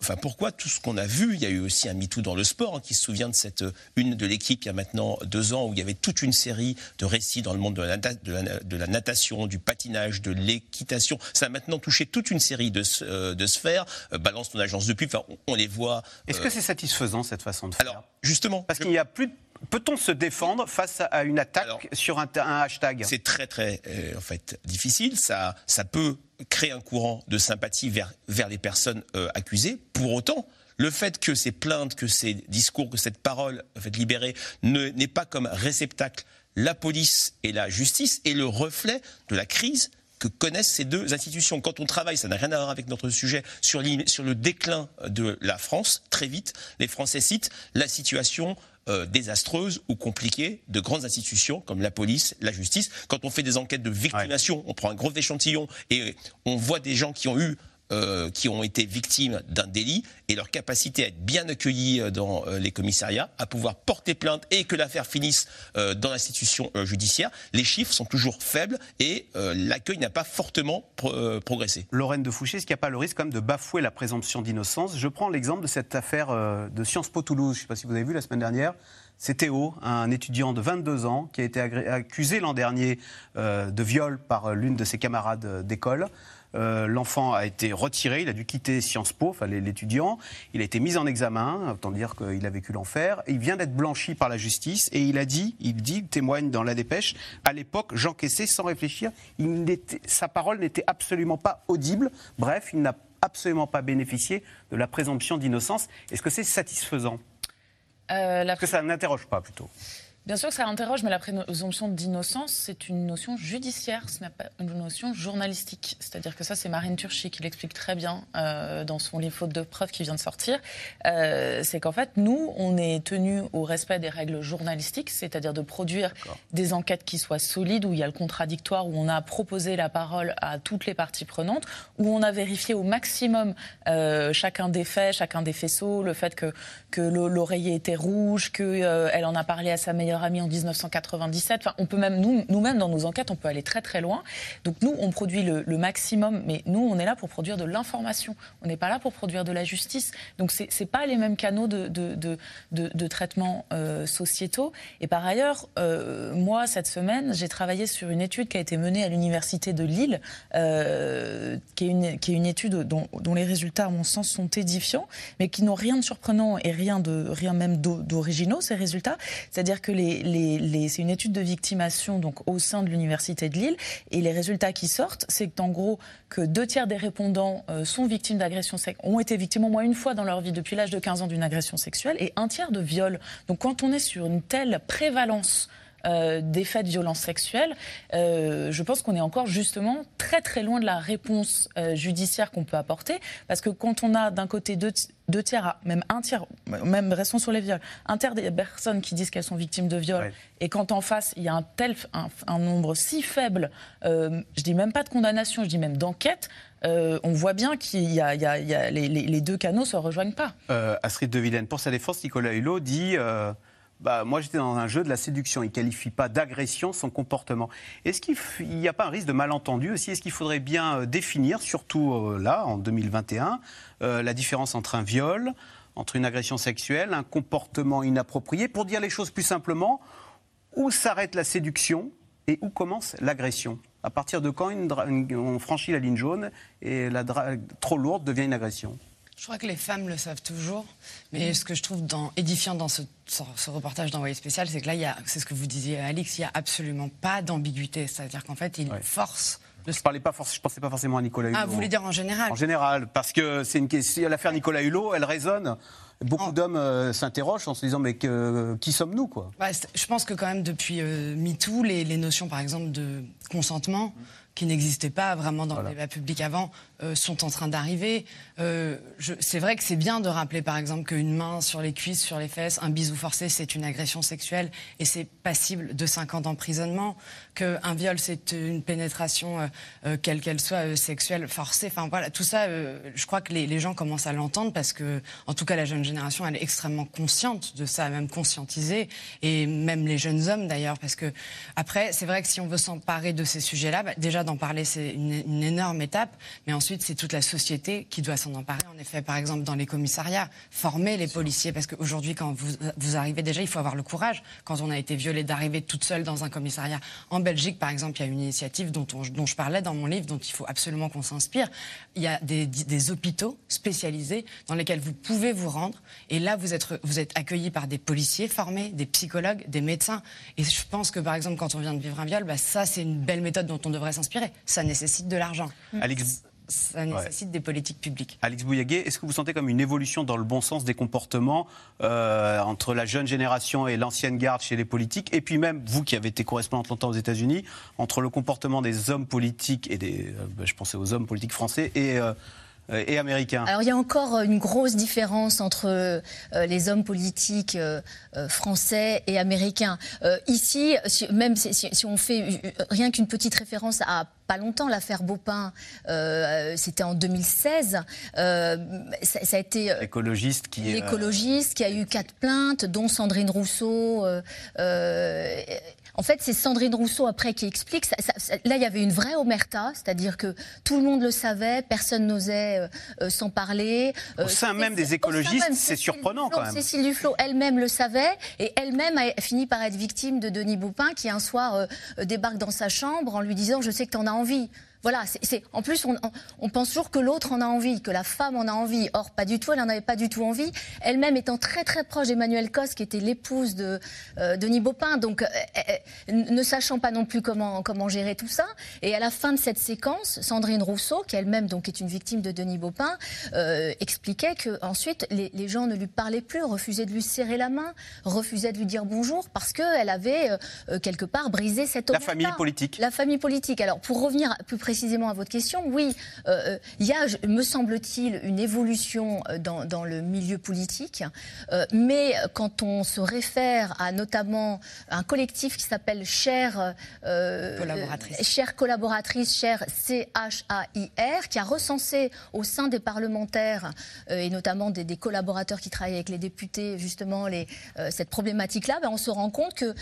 Enfin, pourquoi tout ce qu'on a vu Il y a eu aussi un MeToo dans le sport, hein, qui se souvient de cette euh, une de l'équipe il y a maintenant deux ans, où il y avait toute une série de récits dans le monde de la, nata- de la- de la natation, du patinage, de l'équitation. Ça a maintenant touché toute une série de, euh, de sphères. Euh, balance ton agence de pub, enfin, on, on les voit. Est-ce que c'est satisfaisant cette façon de faire? Alors, justement. Parce qu'il n'y a plus. de- Peut-on se défendre face à une attaque Alors, sur un, un hashtag? C'est très très euh, en fait difficile. Ça, ça peut créer un courant de sympathie vers, vers les personnes euh, accusées. Pour autant, le fait que ces plaintes, que ces discours, que cette parole en fait, libérée ne- n'ait pas comme réceptacle la police et la justice est le reflet de la crise que connaissent ces deux institutions. Quand on travaille, ça n'a rien à voir avec notre sujet, sur, sur le déclin de la France, très vite, les Français citent la situation euh, désastreuse ou compliquée de grandes institutions comme la police, la justice. Quand on fait des enquêtes de victimation, on prend un gros échantillon et on voit des gens qui ont eu euh, qui ont été victimes d'un délit et leur capacité à être bien accueillis euh, dans euh, les commissariats, à pouvoir porter plainte et que l'affaire finisse euh, dans l'institution judiciaire, les chiffres sont toujours faibles et l'accueil n'a pas fortement pro- progressé. Lorraine de Fouché, est-ce qu'il n'y a pas le risque quand même de bafouer la présomption d'innocence? Je prends l'exemple de cette affaire de Sciences Po Toulouse. Je ne sais pas si vous avez vu la semaine dernière. C'est Théo, un étudiant de 22 ans, qui a été accusé l'an dernier de viol par l'une de ses camarades d'école. Euh, L'enfant a été retiré, il a dû quitter Sciences Po, enfin l'étudiant. Il a été mis en examen, autant dire qu'il a vécu l'enfer. Il vient d'être blanchi par la justice et il a dit, il dit, il témoigne dans la dépêche, à l'époque, j'encaissais sans réfléchir. Il sa parole n'était absolument pas audible. Bref, il n'a absolument pas bénéficié de la présomption d'innocence. Est-ce que c'est satisfaisant? Euh, la Est-ce que ça n'interroge pas plutôt? Bien sûr que ça interroge, mais la présomption d'innocence, c'est une notion judiciaire, ce n'est pas une notion journalistique. C'est-à-dire que ça, c'est Marine Turchi qui l'explique très bien euh, dans son livre Faute de preuves qui vient de sortir. Euh, c'est qu'en fait, nous, on est tenu au respect des règles journalistiques, c'est-à-dire de produire des enquêtes qui soient solides, où il y a le contradictoire, où on a proposé la parole à toutes les parties prenantes, où on a vérifié au maximum euh, chacun des faits, chacun des faisceaux, le fait que, que le- l'oreiller était rouge, qu'elle en a parlé à sa meilleure amie en 1997. Enfin, on peut même, nous- nous-mêmes, dans nos enquêtes, on peut aller très très loin. Donc nous, on produit le, maximum, mais nous, on est là pour produire de l'information. On n'est pas là pour produire de la justice. Donc c'est c'est pas les mêmes canaux de, de, de, de- traitement euh, sociétaux. Et par ailleurs, euh, moi, cette semaine, j'ai travaillé sur une étude qui a été menée à l'université de Lille, euh, qui, est une, qui est une étude dont, dont les résultats, à mon sens, sont édifiants, mais qui n'ont rien de surprenant et rien, de, rien même d'o- d'originaux, ces résultats. C'est-à-dire que les, c'est une étude de victimation donc, au sein de l'université de Lille, et les résultats qui sortent, c'est qu'en gros, que deux tiers des répondants euh, sont victimes d'agressions ont été victimes au moins une fois dans leur vie depuis l'âge de 15 ans d'une agression sexuelle, et un tiers de viol. Donc quand on est sur une telle prévalence euh, des faits de violence sexuelle, euh, je pense qu'on est encore justement très très loin de la réponse euh, judiciaire qu'on peut apporter, parce que quand on a d'un côté deux, ti- deux tiers, à- même un tiers, même restons sur les viols, un tiers des personnes qui disent qu'elles sont victimes de viol, et quand en face il y a un tel un, un nombre si faible, euh, je dis même pas de condamnation, je dis même d'enquête, euh, on voit bien qu'il y a, il y a- il y a- les, deux canaux se rejoignent pas. Euh, Astrid de Villene, pour sa défense, Nicolas Hulot dit euh, bah, Moi, j'étais dans un jeu de la séduction. Il ne qualifie pas d'agression son comportement. Est-ce qu'il n'y a pas un risque de malentendu aussi? Est-ce qu'il faudrait bien euh, définir, surtout euh, là, en 2021, euh, la différence entre un viol, entre une agression sexuelle, un comportement inapproprié Pour dire les choses plus simplement, où s'arrête la séduction et où commence l'agression? À partir de quand on franchit la ligne jaune et la drague trop lourde devient une agression? Je crois que les femmes le savent toujours, mais ce que je trouve dans- édifiant dans ce, ce- ce reportage d'envoyé spécial, c'est que là, c'est ce que vous disiez, Alix, il n'y a absolument pas d'ambiguïté. C'est-à-dire qu'en fait, il force. Je parlais pas je pensais pas forcément à Nicolas Hulot. Ah, vous voulez dire en général En général, parce que c'est une question. L'affaire Nicolas Hulot, elle résonne. Beaucoup d'hommes euh, s'interrogent en se disant mais que- qui sommes-nous quoi? Ouais, je pense que quand même depuis euh, MeToo, les, les notions par exemple de consentement, qui n'existaient pas vraiment dans le débat public avant, euh, sont en train d'arriver. Euh, c'est vrai que c'est bien de rappeler par exemple qu'une main sur les cuisses, sur les fesses, un bisou forcé, c'est une agression sexuelle et c'est passible de 5 ans d'emprisonnement, qu'un viol, c'est une pénétration, euh, euh, quelle qu'elle soit, euh, sexuelle, forcée. Enfin voilà, tout ça, euh, je crois que les, les gens commencent à l'entendre parce que, en tout cas, la jeune génération, elle est extrêmement consciente de ça, même conscientisée, et même les jeunes hommes d'ailleurs, parce que après, c'est vrai que si on veut s'emparer de ces sujets-là, bah, déjà d'en parler, c'est une, une énorme étape, mais ensuite c'est toute la société qui doit s'en emparer. En effet, par exemple dans les commissariats, former les policiers, parce qu'aujourd'hui quand vous, vous arrivez déjà, il faut avoir le courage, quand on a été violé, d'arriver toute seule dans un commissariat. En Belgique, par exemple, il y a une initiative dont, on- dont je parlais dans mon livre, dont il faut absolument qu'on s'inspire. Il y a des, des hôpitaux spécialisés dans lesquels vous pouvez vous rendre, et là vous êtes, vous êtes accueillis par des policiers formés, des psychologues, des médecins. Et je pense que par exemple, quand on vient de vivre un viol, bah, ça c'est une belle méthode dont on devrait s'inspirer. Ça nécessite de l'argent. Alex, Ça nécessite des politiques publiques. Alex Bouillaguet, est-ce que vous sentez comme une évolution dans le bon sens des comportements euh, entre la jeune génération et l'ancienne garde chez les politiques Et puis même, vous qui avez été correspondante longtemps aux États-Unis, entre le comportement des hommes politiques et des. euh, bah, je pensais aux hommes politiques français et, euh, et américains Alors il y a encore euh, une grosse différence entre euh, les hommes politiques euh, euh, français et américains. Euh, ici, même si, on fait euh, rien qu'une petite référence à pas longtemps, l'affaire Baupin, euh, c'était en 2016, euh, ça, ça a été... euh, L'écologiste qui est. euh, L'écologiste qui a eu quatre plaintes, dont Sandrine Rousseau. euh, euh, en fait, c'est Sandrine Rousseau après qui explique. ça- ça- ça- là, il y avait une vraie omerta, c'est-à-dire que tout le monde le savait, personne n'osait euh, euh, s'en parler. Au sein même des écologistes, c'est surprenant, quand même. Cécile Duflot elle-même le savait et elle-même a fini par être victime de Denis Baupin qui un soir euh, euh, débarque dans sa chambre en lui disant je sais que tu en as envie. Voilà, c'est- en plus on, pense toujours que l'autre en a envie, que la femme en a envie. Or pas du tout, elle n'en avait pas du tout envie. Elle-même étant très très proche d'Emmanuel Cos, qui était l'épouse de euh, Denis Baupin, donc euh, euh, ne sachant pas non plus comment comment gérer tout ça. Et à la fin de cette séquence, Sandrine Rousseau, qui elle-même donc est une victime de Denis Baupin, euh, expliquait que ensuite les, les gens ne lui parlaient plus, refusaient de lui serrer la main, refusaient de lui dire bonjour parce qu'elle avait euh, euh, quelque part brisé cette La famille politique. La famille politique. Alors, pour revenir plus précisément à votre question, oui, euh, euh, il y a, me semble-t-il, une évolution euh, dans, dans le milieu politique, Euh, mais quand on se réfère à notamment un collectif qui s'appelle Cher euh, Collaboratrice. Chère collaboratrice, Cher C-H-A-I-R, qui a recensé au sein des parlementaires et notamment des, des collaborateurs qui travaillent avec les députés justement les, cette problématique-là, ben, on se rend compte que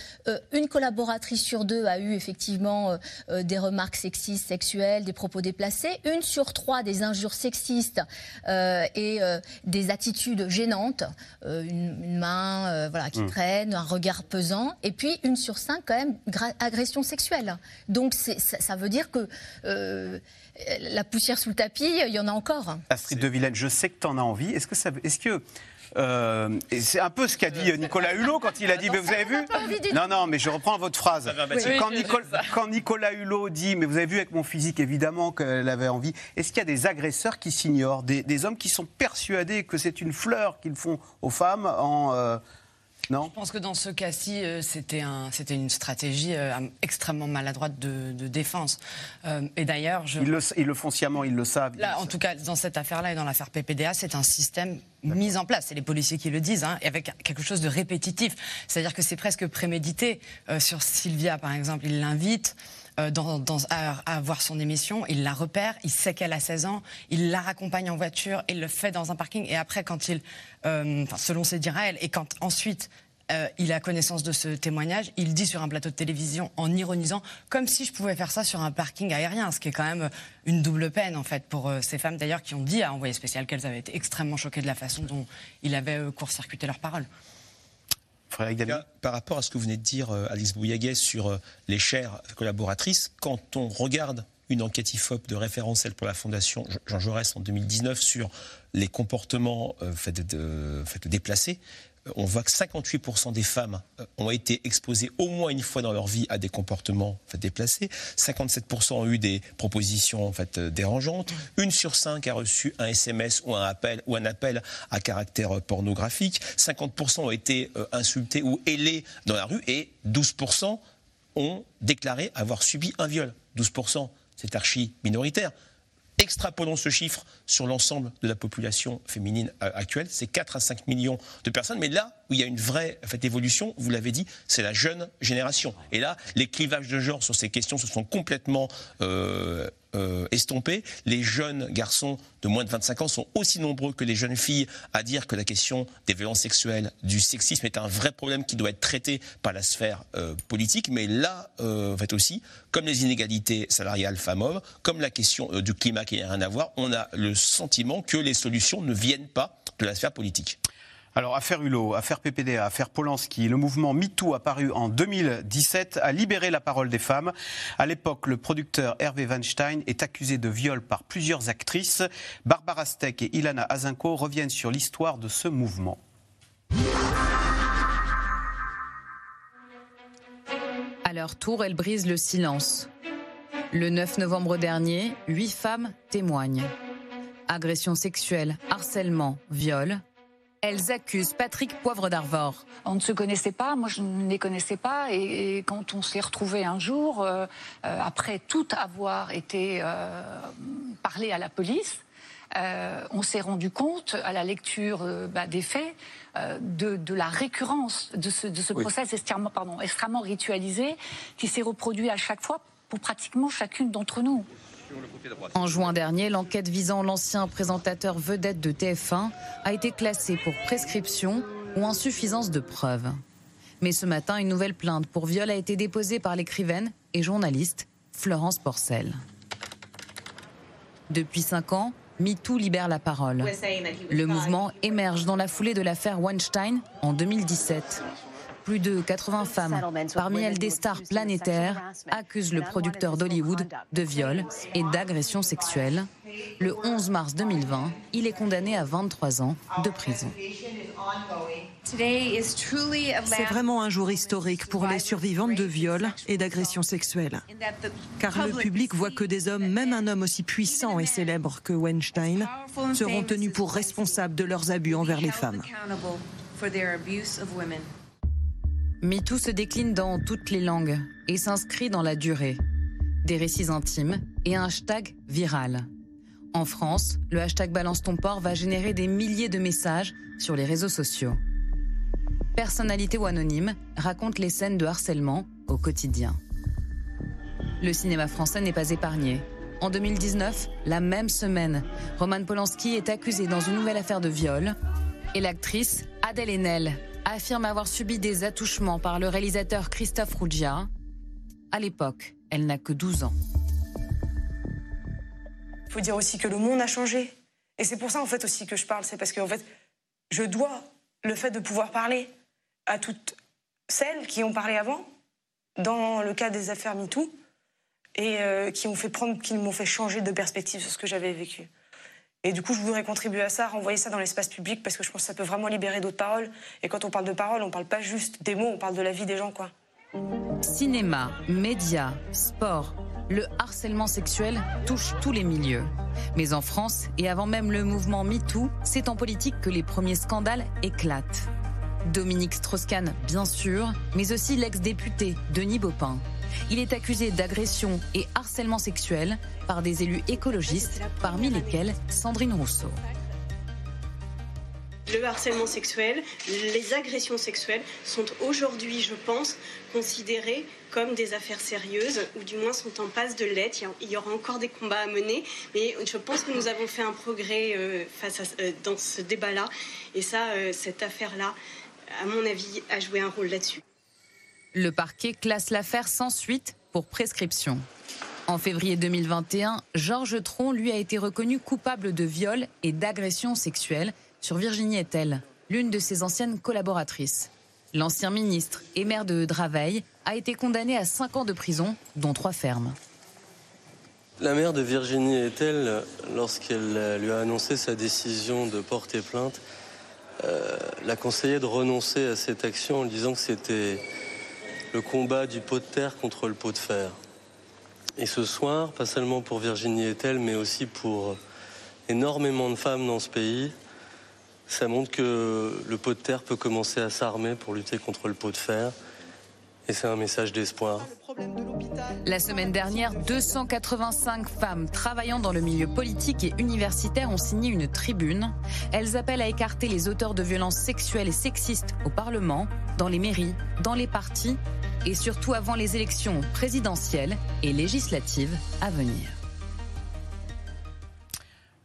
une collaboratrice sur deux a eu effectivement des remarques sexistes, sexuelles, des propos déplacés, une sur trois des injures sexistes euh, et euh, des attitudes gênantes, euh, une, une main euh, voilà, qui Mm. traîne, un regard pesant, et puis une sur cinq quand même agression sexuelle. Donc c'est- ça, ça veut dire que euh, la poussière sous le tapis, il y en a encore. Astrid de Villene, je sais que tu en as envie. Est-ce que ça, est-ce que euh, et c'est un peu ce qu'a dit Nicolas Hulot quand il a dit, mais vous avez vu Non, non, mais je reprends votre phrase. Quand, Oui, Nicole- c'est ça. quand Nicolas Hulot dit, mais vous avez vu avec mon physique, évidemment qu'elle avait envie. Est-ce qu'il y a des agresseurs qui s'ignorent, des, des hommes qui sont persuadés que c'est une fleur qu'ils font aux femmes en euh, non Je pense que dans ce cas-ci, euh, c'était un, c'était une stratégie euh, extrêmement maladroite de, de défense. Euh, et d'ailleurs, je... ils le, ils le font sciemment, ils le savent. Là, en tout cas, dans cette affaire-là et dans l'affaire PPDA, c'est un système mis en place. C'est les policiers qui le disent, hein, et avec quelque chose de répétitif. C'est-à-dire que c'est presque prémédité. Euh, sur Sylvia, par exemple, il l'invite. Euh, à, voir son émission, il la repère, il sait qu'elle a 16 ans, il la raccompagne en voiture, il le fait dans un parking, et après, quand il, euh, selon ses dires à elle, et quand ensuite euh, il a connaissance de ce témoignage, il dit sur un plateau de télévision en ironisant, comme si je pouvais faire ça sur un parking aérien, ce qui est quand même une double peine en fait pour ces femmes d'ailleurs qui ont dit à Envoyé spécial qu'elles avaient été extrêmement choquées de la façon dont il avait court-circuité leurs paroles. Frédéric David Par rapport à ce que vous venez de dire, euh, Alice Bouillaguet, sur euh, les chères collaboratrices, quand on regarde une enquête IFOP de référence, celle pour la Fondation Jean Jaurès en 2019, sur les comportements euh, faits de, déplacés, on voit que 58% des femmes euh, ont été exposées au moins une fois dans leur vie à des comportements déplacés. 57% ont eu des propositions en fait, euh, dérangeantes. Une sur cinq a reçu un SMS ou un appel, ou un appel à caractère euh, pornographique. 50% ont été insultés ou ailés dans la rue. Et 12% ont déclaré avoir subi un viol. 12%, c'est archi minoritaire. Extrapolons ce chiffre sur l'ensemble de la population féminine euh, actuelle. C'est 4 à 5 millions de personnes. Mais là où il y a une vraie évolution, vous l'avez dit, c'est la jeune génération. Et là, les clivages de genre sur ces questions se sont complètement euh, euh. Les jeunes garçons de moins de 25 ans sont aussi nombreux que les jeunes filles à dire que la question des violences sexuelles, du sexisme est un vrai problème qui doit être traité par la sphère euh, politique. Mais là, en fait aussi, comme les inégalités salariales femmes-hommes, comme la question du climat qui n'a rien à voir, on a le sentiment que les solutions ne viennent pas de la sphère politique. Alors, affaire Hulot, affaire PPDA, affaire Polanski, le mouvement MeToo apparu en 2017 a libéré la parole des femmes. À l'époque, le producteur Hervé Weinstein est accusé de viol par plusieurs actrices. Barbara Steck et Ilana Azinko reviennent sur l'histoire de ce mouvement. À leur tour, elles brisent le silence. Le 9 novembre dernier, huit femmes témoignent. Agression sexuelle, harcèlement, viol, elles accusent Patrick Poivre d'Arvor. On ne se connaissait pas, moi je ne les connaissais pas, et, quand on s'est retrouvés un jour, euh, euh, après tout avoir été euh, parlé à la police, on s'est rendu compte, à la lecture bah, des faits, de, la récurrence de ce, de ce process extrêmement, pardon, extrêmement ritualisé qui s'est reproduit à chaque fois pour pratiquement chacune d'entre nous. En juin dernier, l'enquête visant l'ancien présentateur vedette de TF1 a été classée pour prescription ou insuffisance de preuves. Mais ce matin, une nouvelle plainte pour viol a été déposée par l'écrivaine et journaliste Florence Porcel. Depuis cinq ans, MeToo libère la parole. Le mouvement émerge dans la foulée de l'affaire Weinstein en 2017. Plus de 80 femmes, parmi elles des stars planétaires, accusent le producteur d'Hollywood de viol et d'agression sexuelle. Le 11 mars 2020, il est condamné à 23 ans de prison. C'est vraiment un jour historique pour les survivantes de viol et d'agression sexuelle. Car le public voit que des hommes, même un homme aussi puissant et célèbre que Weinstein, seront tenus pour responsables de leurs abus envers les femmes. MeToo se décline dans toutes les langues et s'inscrit dans la durée. Des récits intimes et un hashtag viral. En France, le hashtag Balance ton port va générer des milliers de messages sur les réseaux sociaux. Personnalité ou anonyme raconte les scènes de harcèlement au quotidien. Le cinéma français n'est pas épargné. En 2019, la même semaine, Roman Polanski est accusé dans une nouvelle affaire de viol et l'actrice Adèle Haenel affirme avoir subi des attouchements par le réalisateur Christophe Ruggia. À l'époque, elle n'a que 12 ans. Il faut dire aussi que le monde a changé. Et c'est pour ça, en fait, aussi que je parle. C'est parce que, fait, je dois le fait de pouvoir parler à toutes celles qui ont parlé avant, dans le cas des affaires MeToo, et euh, qui m'ont fait qui m'ont fait changer de perspective sur ce que j'avais vécu. Et du coup, je voudrais contribuer à ça, renvoyer ça dans l'espace public, parce que je pense que ça peut vraiment libérer d'autres paroles. Et quand on parle de paroles, on parle pas juste des mots, on parle de la vie des gens. Cinéma, médias, sport, le harcèlement sexuel touche tous les milieux. Mais en France, et avant même le mouvement MeToo, c'est en politique que les premiers scandales éclatent. Dominique Strauss-Kahn, bien sûr, mais aussi l'ex-député Denis Baupin. Il est accusé d'agression et harcèlement sexuel par des élus écologistes, parmi lesquels Sandrine Rousseau. Le harcèlement sexuel, les agressions sexuelles sont aujourd'hui, je pense, considérées comme des affaires sérieuses, ou du moins sont en passe de l'être. Il y aura encore des combats à mener, mais je pense que nous avons fait un progrès euh, face à, euh, dans ce débat-là. Et ça, euh, cette affaire-là, à mon avis, a joué un rôle là-dessus. Le parquet classe l'affaire sans suite pour prescription. En février 2021, Georges Tron, lui, a été reconnu coupable de viol et d'agression sexuelle sur Virginie Etel, l'une de ses anciennes collaboratrices. L'ancien ministre et maire de Draveil a été condamné à 5 ans de prison, dont 3 fermes. La mère de Virginie Etel, lorsqu'elle lui a annoncé sa décision de porter plainte, euh, l'a conseillé de renoncer à cette action en disant que c'était le combat du pot de terre contre le pot de fer. Et ce soir, pas seulement pour Virginie Etel, mais aussi pour énormément de femmes dans ce pays, ça montre que le pot de terre peut commencer à s'armer pour lutter contre le pot de fer. Et c'est un message d'espoir. La semaine dernière, 285 femmes travaillant dans le milieu politique et universitaire ont signé une tribune. Elles appellent à écarter les auteurs de violences sexuelles et sexistes au Parlement, dans les mairies, dans les partis et surtout avant les élections présidentielles et législatives à venir.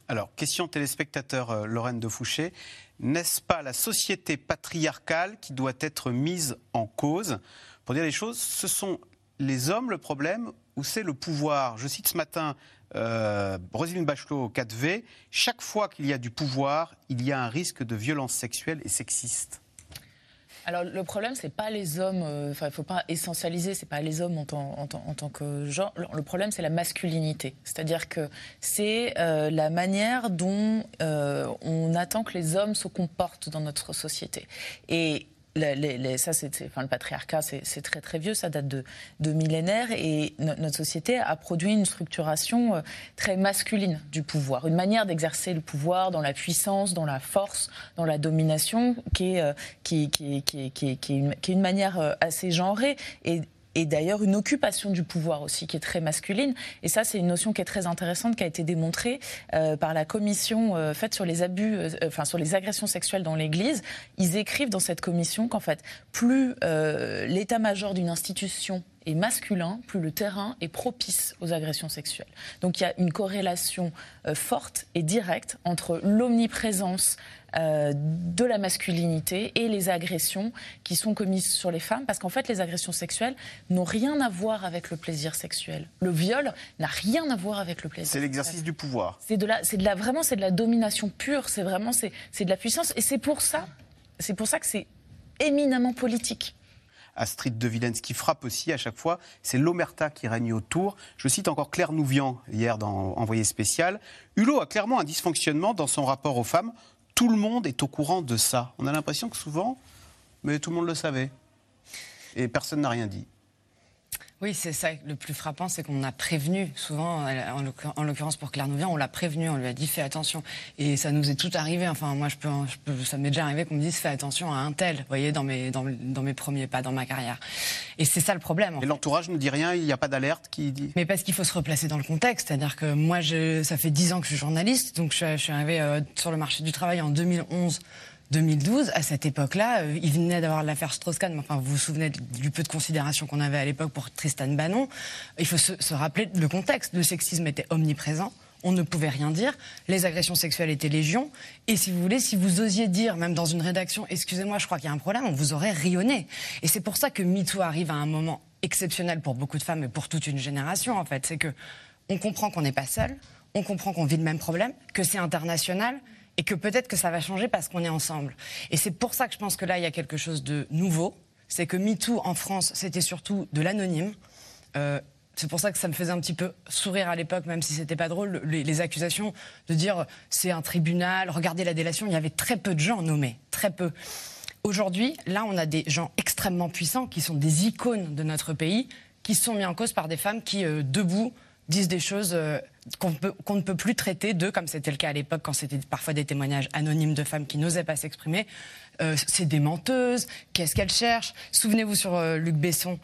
Alors, question téléspectateur euh, Lorraine de Fouché. N'est-ce pas la société patriarcale qui doit être mise en cause? Pour dire les choses, ce sont les hommes le problème ou c'est le pouvoir Je cite ce matin euh, Roselyne Bachelot au 4V. Chaque fois qu'il y a du pouvoir, il y a un risque de violence sexuelle et sexiste. Alors le problème, c'est pas les hommes. euh, Enfin, il faut pas essentialiser. C'est pas les hommes en tant que genre. Le problème, c'est la masculinité. C'est-à-dire que c'est euh, la manière dont euh, on attend que les hommes se comportent dans notre société. Et les- les- ça, c'est, enfin, le patriarcat, c'est, très très vieux, ça date de, de millénaires, et no- notre société a produit une structuration euh, très masculine du pouvoir, une manière d'exercer le pouvoir dans la puissance, dans la force, dans la domination, qui est, euh, une, qui est une manière euh, assez genrée et et d'ailleurs une occupation du pouvoir aussi qui est très masculine. Et ça, c'est une notion qui est très intéressante, qui a été démontrée euh, par la commission euh, faite sur les abus, euh, enfin sur les agressions sexuelles dans l'Église. Ils écrivent dans cette commission qu'en fait, plus euh, l'état-major d'une institution est masculin, plus le terrain est propice aux agressions sexuelles. Donc il y a une corrélation euh, forte et directe entre l'omniprésence euh, de la masculinité et les agressions qui sont commises sur les femmes, parce qu'en fait, les agressions sexuelles n'ont rien à voir avec le plaisir sexuel. Le viol n'a rien à voir avec le plaisir. C'est l'exercice du pouvoir. C'est de la, c'est de la, vraiment, c'est de la domination pure. C'est vraiment, c'est, c'est de la puissance, et c'est pour ça, c'est pour ça que c'est éminemment politique. Astrid de Villene. Ce qui frappe aussi à chaque fois, c'est l'omerta qui règne autour. Je cite encore Claire Nouvian hier dans Envoyé spécial. Hulot a clairement un dysfonctionnement dans son rapport aux femmes. Tout le monde est au courant de ça. On a l'impression que souvent, mais tout le monde le savait. Et personne n'a rien dit. Oui, c'est ça. Le plus frappant, c'est qu'on a prévenu. Souvent, en l'occur- en l'occurrence pour Claire Nouvian, on l'a prévenu, on lui a dit fais attention. Et ça nous est tout arrivé. Enfin, moi, je peux, je peux- ça m'est déjà arrivé qu'on me dise fais attention à un tel. Vous voyez, dans mes, dans, dans mes premiers pas, dans ma carrière. Et c'est ça le problème. en Et l'entourage ne dit rien, il n'y a pas d'alerte qui dit. mais parce qu'il faut se replacer dans le contexte. C'est-à-dire que moi, je, ça fait 10 ans que je suis journaliste, donc je, suis- je suis arrivée euh, sur le marché du travail en 2011. 2012, à cette époque-là, euh, il venait d'avoir l'affaire Strauss-Kahn. Enfin, vous vous souvenez du peu de considération qu'on avait à l'époque pour Tristan Bannon. Il faut se, rappeler le contexte. Le sexisme était omniprésent. On ne pouvait rien dire. Les agressions sexuelles étaient légion. Et si vous voulez, si vous osiez dire, même dans une rédaction, excusez-moi, je crois qu'il y a un problème, on vous aurait rayonné. Et c'est pour ça que MeToo arrive à un moment exceptionnel pour beaucoup de femmes et pour toute une génération, en fait. C'est que on comprend qu'on n'est pas seul, on comprend qu'on vit le même problème, que c'est international et que peut-être que ça va changer parce qu'on est ensemble. Et c'est pour ça que je pense que là, il y a quelque chose de nouveau. C'est que MeToo en France, c'était surtout de l'anonyme. Euh, c'est pour ça que ça me faisait un petit peu sourire à l'époque, même si c'était pas drôle, les, accusations de dire c'est un tribunal, regardez la délation. Il y avait très peu de gens nommés, très peu. Aujourd'hui, là, on a des gens extrêmement puissants qui sont des icônes de notre pays, qui sont mis en cause par des femmes qui, euh, debout, disent des choses euh, qu'on ne peut plus traiter d'eux, comme c'était le cas à l'époque quand c'était parfois des témoignages anonymes de femmes qui n'osaient pas s'exprimer. Euh, c'est des menteuses, qu'est-ce qu'elles cherchent? Souvenez-vous sur euh, Luc Besson.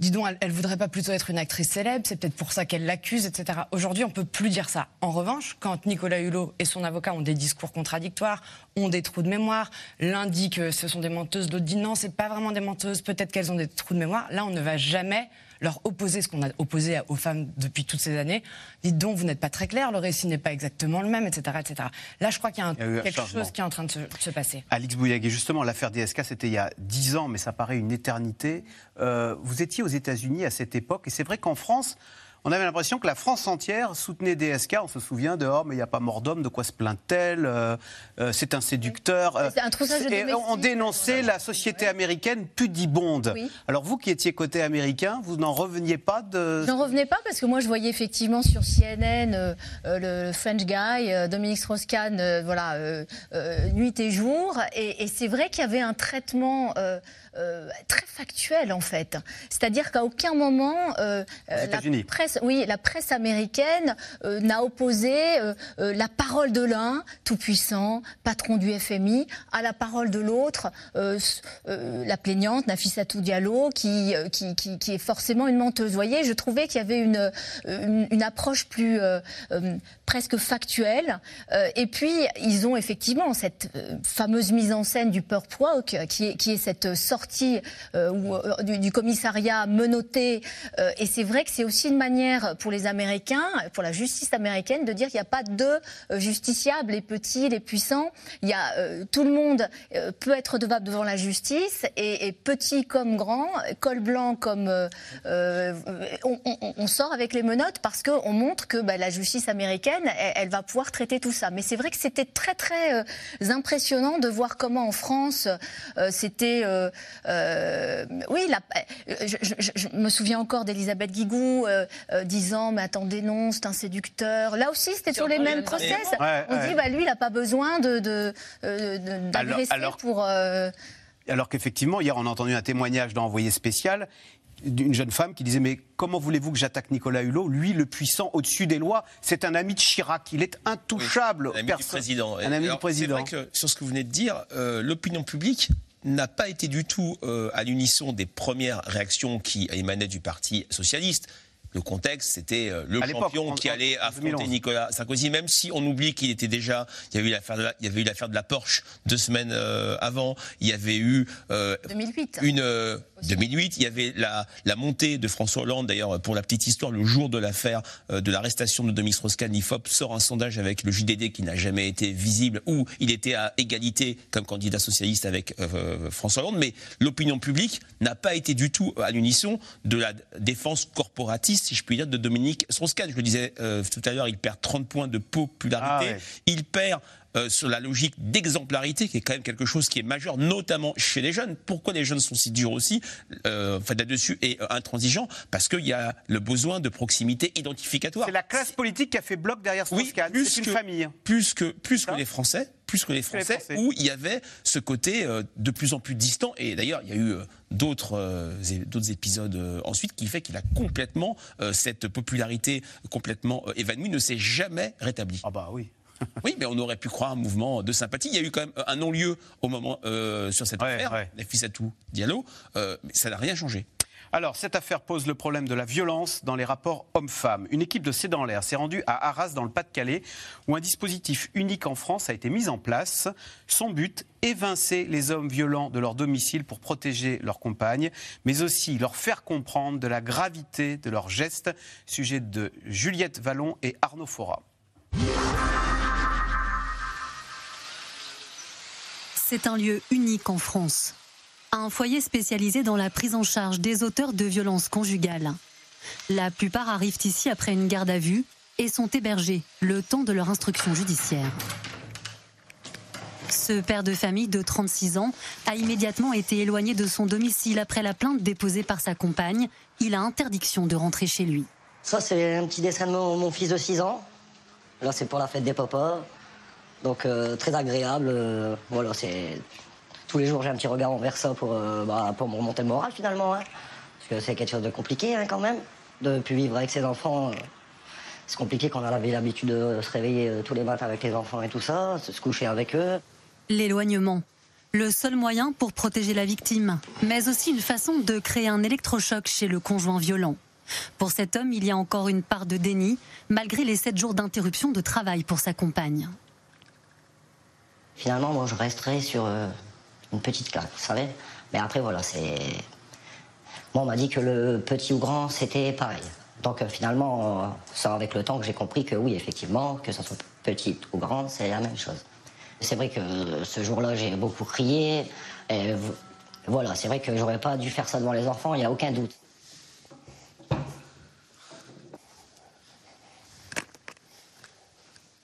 Dis donc, elle, elle voudrait pas plutôt être une actrice célèbre, c'est peut-être pour ça qu'elle l'accuse, etc. Aujourd'hui, on peut plus dire ça. En revanche, quand Nicolas Hulot et son avocat ont des discours contradictoires, ont des trous de mémoire, l'un dit que ce sont des menteuses, l'autre dit non, c'est pas vraiment des menteuses, peut-être qu'elles ont des trous de mémoire, là, on ne va jamais leur opposer ce qu'on a opposé aux femmes depuis toutes ces années. Dites donc, vous n'êtes pas très clair, le récit n'est pas exactement le même, etc. etc. Là, je crois qu'il y a, un- Il y a eu un quelque chose qui est en train de se, de se passer. Alix Bouillag, et justement, l'affaire DSK, c'était il y a 10 ans, mais ça paraît une éternité. Euh, vous étiez aux États-Unis à cette époque, et c'est vrai qu'en France, on avait l'impression que la France entière soutenait DSK. On se souvient de Oh, mais il n'y a pas mort d'homme, de quoi se plaint-elle Euh, euh, C'est un séducteur. Euh, C'est un de et on dénonçait la société américaine pudibonde. Oui. Alors, vous qui étiez côté américain, vous n'en reveniez pas de. J'en revenais pas parce que moi je voyais effectivement sur CNN euh, euh, le French guy, euh, Dominique Strauss-Kahn, euh, voilà, euh, euh, nuit et jour. Et, et c'est vrai qu'il y avait un traitement euh, très factuel en fait. C'est-à-dire qu'à aucun moment euh, euh, la presse, oui, la presse américaine euh, n'a opposé la parole de l'un, tout puissant, patron du FMI, à la parole de l'autre, la plaignante Nafissatou Diallo, qui, qui, qui, qui est forcément une menteuse. Vous voyez, je trouvais qu'il y avait une, une, une approche plus presque factuelle. Et puis, ils ont effectivement cette fameuse mise en scène du purp walk, qui est, qui est cette sortie du, du, commissariat menotté. et c'est vrai que c'est aussi une manière pour les Américains, pour la justice américaine, de dire qu'il n'y a pas deux justiciables, les petits, les puissants. Il y a, tout le monde peut être devable devant la justice, et, et petit comme grand, col blanc comme... On, sort avec les menottes parce qu'on montre que bah, la justice américaine, elle, va pouvoir traiter tout ça. Mais c'est vrai que c'était très très euh, impressionnant de voir comment en France, euh, c'était, euh, oui, la, je, me souviens encore d'Elisabeth Guigou disant, mais attendez non, c'est un séducteur. Là aussi, c'était sur les mêmes process. On dit, bah lui, il n'a pas besoin de, de, d'agresser pour. Alors qu'effectivement, hier, on a entendu un témoignage d'envoyé spécial d'une jeune femme qui disait Mais comment voulez-vous que j'attaque Nicolas Hulot Lui, le puissant au-dessus des lois, c'est un ami de Chirac. Il est intouchable. un ami du président. Un ami du président. C'est vrai que sur ce que vous venez de dire, euh, l'opinion publique n'a pas été du tout euh, à l'unisson des premières réactions qui émanaient du Parti socialiste. Le contexte, c'était euh, le champion qui allait affronter Nicolas Sarkozy, même si on oublie qu'il était déjà. Il y, a eu l'affaire de la, il y avait eu l'affaire de la Porsche deux semaines avant. Il y avait eu 2008. une 2008, il y avait la, la montée de François Hollande, d'ailleurs, pour la petite histoire, le jour de l'affaire euh, de l'arrestation de Dominique Strauss-Kahn, l'IFOP sort un sondage avec le JDD qui n'a jamais été visible, où il était à égalité comme candidat socialiste avec euh, François Hollande, mais l'opinion publique n'a pas été du tout à l'unisson de la défense corporatiste, si je puis dire, de Dominique Strauss-Kahn. Je le disais euh, tout à l'heure, il perd 30 points de popularité, ah il perd euh, sur la logique d'exemplarité, qui est quand même quelque chose qui est majeur, notamment chez les jeunes. Pourquoi les jeunes sont si durs aussi, euh, enfin là-dessus, et euh, intransigeants? Parce qu'il y a le besoin de proximité identificatoire. C'est la classe politique qui a fait bloc derrière ce oui, C'est une famille. Plus que, plus que les Français, plus que les Français, où il y avait ce côté de plus en plus distant. Et d'ailleurs, il y a eu d'autres d'autres épisodes ensuite qui fait qu'il a complètement cette popularité complètement évanouie ne s'est jamais rétablie. Ah bah oui. [laughs] oui, mais on aurait pu croire un mouvement de sympathie. Il y a eu quand même un non-lieu au moment euh, sur cette affaire, ouais. Nafissatou Diallo, euh, mais ça n'a rien changé. Alors, cette affaire pose le problème de la violence dans les rapports hommes-femmes. Une équipe de C'est dans l'air s'est rendue à Arras, dans le Pas-de-Calais, où un dispositif unique en France a été mis en place. Son but, évincer les hommes violents de leur domicile pour protéger leurs compagnes, mais aussi leur faire comprendre de la gravité de leurs gestes. Sujet de Juliette Vallon et Arnaud Fora. C'est un lieu unique en France. Un foyer spécialisé dans la prise en charge des auteurs de violences conjugales. La plupart arrivent ici après une garde à vue et sont hébergés le temps de leur instruction judiciaire. Ce père de famille de 36 ans a immédiatement été éloigné de son domicile après la plainte déposée par sa compagne. Il a interdiction de rentrer chez lui. Ça, c'est un petit dessin de mon, fils de 6 ans. Là, c'est pour la fête des papas. Donc euh, très agréable. Euh, voilà, c'est tous les jours j'ai un petit regard envers ça pour, euh, bah, pour me remonter le moral finalement. Hein. parce que c'est quelque chose de compliqué hein, quand même. De plus vivre avec ses enfants. c'est compliqué quand on a l'habitude de se réveiller tous les matins avec les enfants et tout ça, se coucher avec eux. L'éloignement. Le seul moyen pour protéger la victime, mais aussi une façon de créer un électrochoc chez le conjoint violent. Pour cet homme, il y a encore une part de déni, malgré les sept jours d'interruption de travail pour sa compagne. Finalement, moi, je resterai sur euh, une petite claque, vous savez. Mais après, voilà, c'est. Moi, on m'a dit que le petit ou grand, c'était pareil. Donc, euh, finalement, euh, c'est avec le temps que j'ai compris que oui, effectivement, que ce soit petite ou grande, c'est la même chose. C'est vrai que ce jour-là, j'ai beaucoup crié. Voilà, c'est vrai que j'aurais pas dû faire ça devant les enfants, il n'y a aucun doute.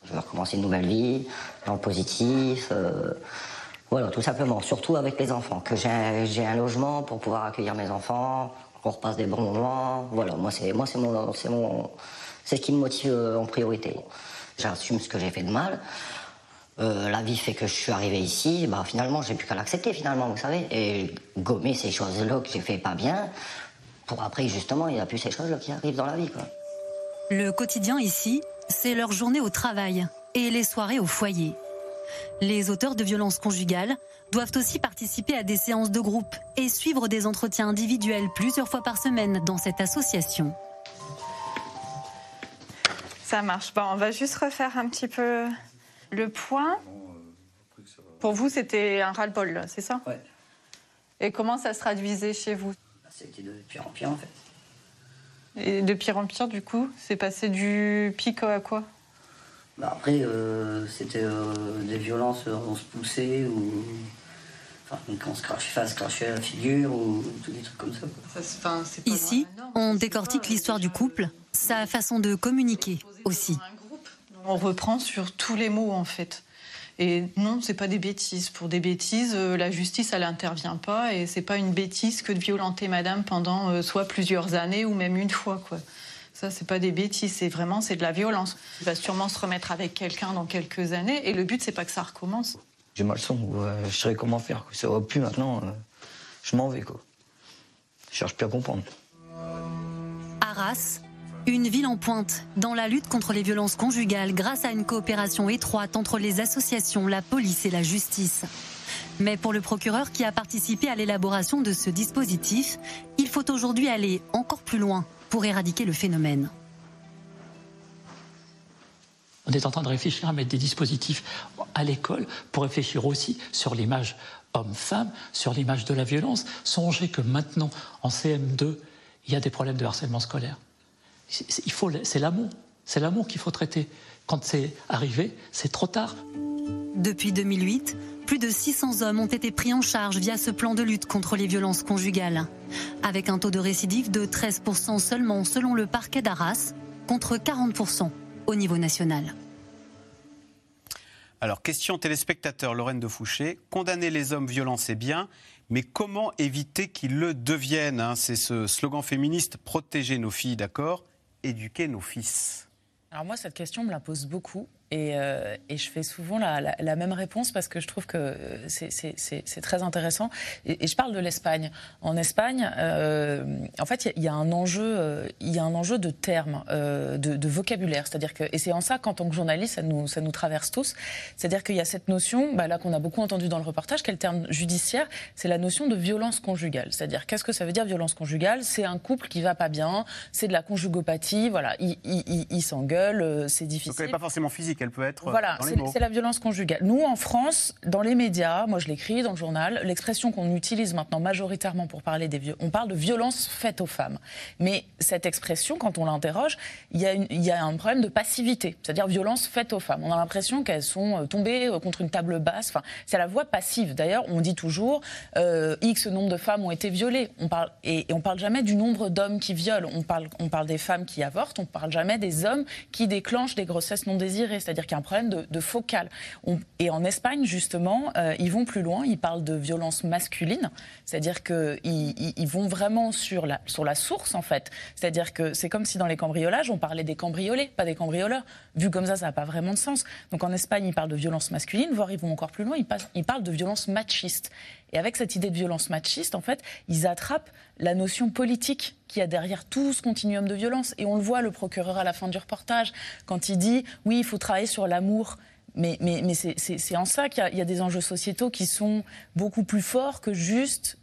Je vais recommencer une nouvelle vie, dans le positif. Euh, voilà, tout simplement. Surtout avec les enfants. Que j'ai un logement pour pouvoir accueillir mes enfants, qu'on repasse des bons moments. Voilà, moi, c'est moi c'est mon, mon, ce qui me motive euh, en priorité. J'assume ce que j'ai fait de mal. Euh, la vie fait que je suis arrivé ici, bah finalement j'ai plus qu'à l'accepter finalement, vous savez, et gommer ces choses-là que j'ai fait pas bien, pour après justement il n'y a plus ces choses-là qui arrivent dans la vie. Quoi. Le quotidien ici, c'est leur journée au travail et les soirées au foyer. Les auteurs de violences conjugales doivent aussi participer à des séances de groupe et suivre des entretiens individuels plusieurs fois par semaine dans cette association. Ça marche. Bon, on va juste refaire un petit peu le point. Pour vous, c'était un ras-le-bol, c'est ça? Ouais. Et comment ça se traduisait chez vous? C'était de pire en pire en fait. Et de pire en pire, du coup C'est passé du pic à quoi? Bah, après, euh, c'était euh, des violences, euh, on se poussait ou. Enfin, quand on se crachait, enfin, se crachait la figure ou tous des trucs comme ça. quoi. Ici, on décortique l'histoire du couple, sa façon de communiquer aussi. On reprend sur tous les mots, en fait. Et non, c'est pas des bêtises. Pour des bêtises, euh, la justice, elle n'intervient pas. Et c'est pas une bêtise que de violenter madame pendant euh, soit plusieurs années ou même une fois, quoi. Ça, c'est pas des bêtises, c'est vraiment c'est de la violence. Il va sûrement se remettre avec quelqu'un dans quelques années. Et le but, c'est pas que ça recommence. J'ai mal son, je sais comment faire. Quoi. Ça va plus maintenant, euh, je m'en vais. Quoi. Je cherche plus à comprendre. Arras, une ville en pointe dans la lutte contre les violences conjugales grâce à une coopération étroite entre les associations, la police et la justice. Mais pour le procureur qui a participé à l'élaboration de ce dispositif, il faut aujourd'hui aller encore plus loin pour éradiquer le phénomène. On est en train de réfléchir à mettre des dispositifs à l'école pour réfléchir aussi sur l'image homme-femme, sur l'image de la violence. Songez que maintenant, en CM2, il y a des problèmes de harcèlement scolaire. Il faut, c'est l'amour. C'est l'amour qu'il faut traiter. Quand c'est arrivé, c'est trop tard. Depuis 2008, plus de 600 hommes ont été pris en charge via ce plan de lutte contre les violences conjugales, avec un taux de récidive de 13% seulement selon le parquet d'Arras, contre 40% au niveau national. Alors, question téléspectateur Lorraine de Fouché. Condamner les hommes violents, c'est bien, mais comment éviter qu'ils le deviennent hein? C'est ce slogan féministe protéger nos filles, d'accord? Éduquer nos fils. Alors moi, cette question me la pose beaucoup. Et, euh, et je fais souvent la, la- la même réponse parce que je trouve que c'est- très intéressant. Et, je parle de l'Espagne. En Espagne, euh, en fait, il y, y a un enjeu, euh, il y a un enjeu de termes, euh, de, de vocabulaire. C'est-à-dire que, et c'est en ça qu'en tant que journaliste, ça nous, ça nous traverse tous. C'est-à-dire qu'il y a cette notion, bah, là qu'on a beaucoup entendu dans le reportage, le terme judiciaire, c'est la notion de violence conjugale. C'est-à-dire qu'est-ce que ça veut dire violence conjugale? C'est un couple qui va pas bien, c'est de la conjugopathie, voilà, ils il, il, il s'engueulent, euh, c'est difficile. Donc, pas forcément physique, elle peut être euh, Voilà, c'est la violence conjugale. Nous, en France, dans les médias, moi je l'écris dans le journal, l'expression qu'on utilise maintenant majoritairement pour parler des violences, on parle de violence faite aux femmes. Mais cette expression, quand on l'interroge, il y, a y un problème de passivité, c'est-à-dire violence faite aux femmes. On a l'impression qu'elles sont euh, tombées euh, contre une table basse. Enfin, c'est la voix passive. D'ailleurs, on dit toujours euh, X nombre de femmes ont été violées. On parle, et, et on parle jamais du nombre d'hommes qui violent. On parle, on parle des femmes qui avortent. On parle jamais des hommes qui déclenchent des grossesses non désirées. C'est-à-dire qu'il y a un problème de, focal. Et en Espagne, justement, euh, ils vont plus loin. Ils parlent de violence masculine. C'est-à-dire qu'ils ils, vont vraiment sur la, source, en fait. C'est-à-dire que c'est comme si dans les cambriolages, on parlait des cambriolés, pas des cambrioleurs. Vu comme ça, ça n'a pas vraiment de sens. Donc en Espagne, ils parlent de violence masculine, voire ils vont encore plus loin, ils parlent de violence machiste. Et avec cette idée de violence machiste, en fait, ils attrapent la notion politique qu'il y a derrière tout ce continuum de violence. Et on le voit, le procureur à la fin du reportage, quand il dit oui, il faut travailler sur l'amour. Mais, c'est- en ça qu'il y a des enjeux sociétaux qui sont beaucoup plus forts que juste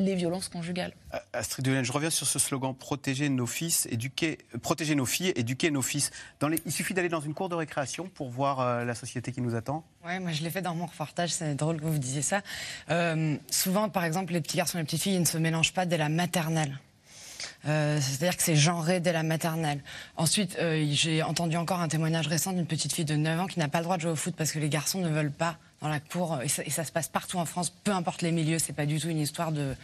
les violences conjugales. Euh, Astrid Delaine, je reviens sur ce slogan protéger nos fils, éduquer, euh, protéger nos filles, éduquer nos fils. Dans les- il suffit d'aller dans une cour de récréation pour voir euh, la société qui nous attend. Ouais, moi je l'ai fait dans mon reportage, c'est drôle que vous disiez ça. Euh, souvent, par exemple, les petits garçons et les petites filles ils ne se mélangent pas dès la maternelle. Euh, C'est-à-dire que c'est genré dès la maternelle. Ensuite, euh, j'ai entendu encore un témoignage récent d'une petite fille de 9 ans qui n'a pas le droit de jouer au foot parce que les garçons ne veulent pas dans la cour. Et ça, se passe partout en France, peu importe les milieux. C'est pas du tout une histoire de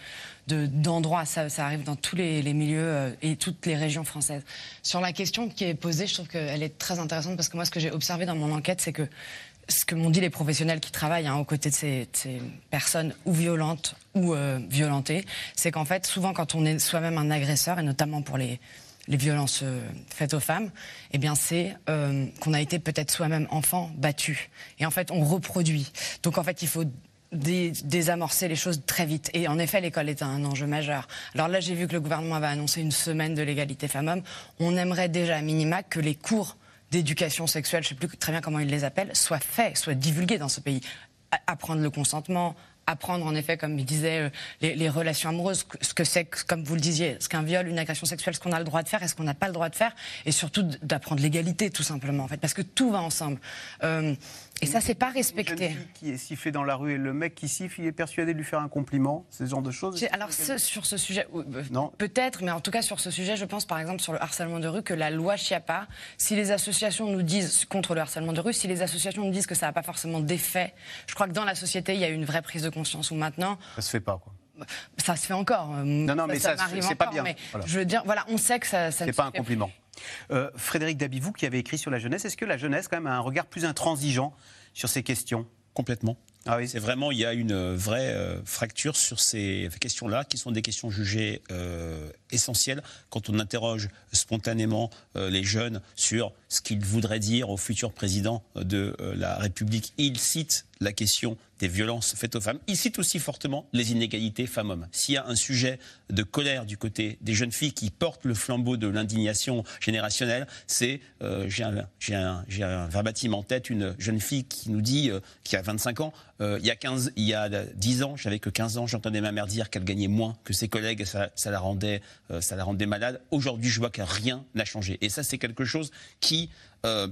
de- d'endroits. ça, arrive dans tous les, milieux euh, et toutes les régions françaises. Sur la question qui est posée, je trouve qu'elle est très intéressante parce que moi, ce que j'ai observé dans mon enquête, c'est que ce que m'ont dit les professionnels qui travaillent hein, aux côtés de ces, de ces personnes ou violentes ou euh, violentées, c'est qu'en fait, souvent, quand on est soi-même un agresseur, et notamment pour les, les violences euh, faites aux femmes, eh bien, c'est euh, qu'on a été peut-être soi-même enfant battu. Et en fait, on reproduit. Donc, en fait, il faut dé- désamorcer les choses très vite. Et en effet, l'école est un enjeu majeur. Alors là, j'ai vu que le gouvernement avait annoncé une semaine de l'égalité femmes-hommes. On aimerait déjà à minima que les cours d'éducation sexuelle, je ne sais plus très bien comment ils les appellent, soient faits, soient divulgués dans ce pays. Apprendre le consentement, apprendre en effet, comme il disait, euh, les, relations amoureuses, ce que c'est, comme vous le disiez, ce qu'un viol, une agression sexuelle, ce qu'on a le droit de faire et ce qu'on n'a pas le droit de faire, et surtout d'apprendre l'égalité tout simplement en fait, parce que tout va ensemble. Euh, et ça, c'est pas respecté. Une jeune fille qui est sifflée dans la rue et le mec qui siffle, il est persuadé de lui faire un compliment, ce genre de choses. Alors ce- sur ce sujet, euh, euh, peut-être, mais en tout cas sur ce sujet, je pense par exemple sur le harcèlement de rue que la loi Chiappa, si les associations nous disent contre le harcèlement de rue, si les associations nous disent que ça n'a pas forcément d'effet, je crois que dans la société il y a une vraie prise de conscience où maintenant Ça se fait pas, quoi. ça se fait encore. Non, non, mais ça, m'arrive c'est pas bien. Mais Voilà. je veux dire, voilà, on sait que ça. ça C'est pas un compliment. Euh, Frédéric Dabi, vous qui avez écrit sur la jeunesse, est-ce que la jeunesse, quand même, a un regard plus intransigeant sur ces questions? Complètement. Ah oui. C'est vraiment, il y a une vraie euh, fracture sur ces questions-là, qui sont des questions jugées euh, essentielles quand on interroge spontanément euh, les jeunes sur ce qu'ils voudraient dire au futur président de euh, la République. Ils citent la question des violences faites aux femmes. Ils citent aussi fortement les inégalités femmes-hommes. S'il y a un sujet de colère du côté des jeunes filles qui portent le flambeau de l'indignation générationnelle, c'est, euh, j'ai un, verbatim en tête, une jeune fille qui nous dit, euh, qui a 25 ans, euh, il, y a 15, il y a 10 ans, j'avais que 15 ans, j'entendais ma mère dire qu'elle gagnait moins que ses collègues, ça, ça la rendait, euh, ça la rendait malade. Aujourd'hui, je vois que rien n'a changé. Et ça, c'est quelque chose qui, euh,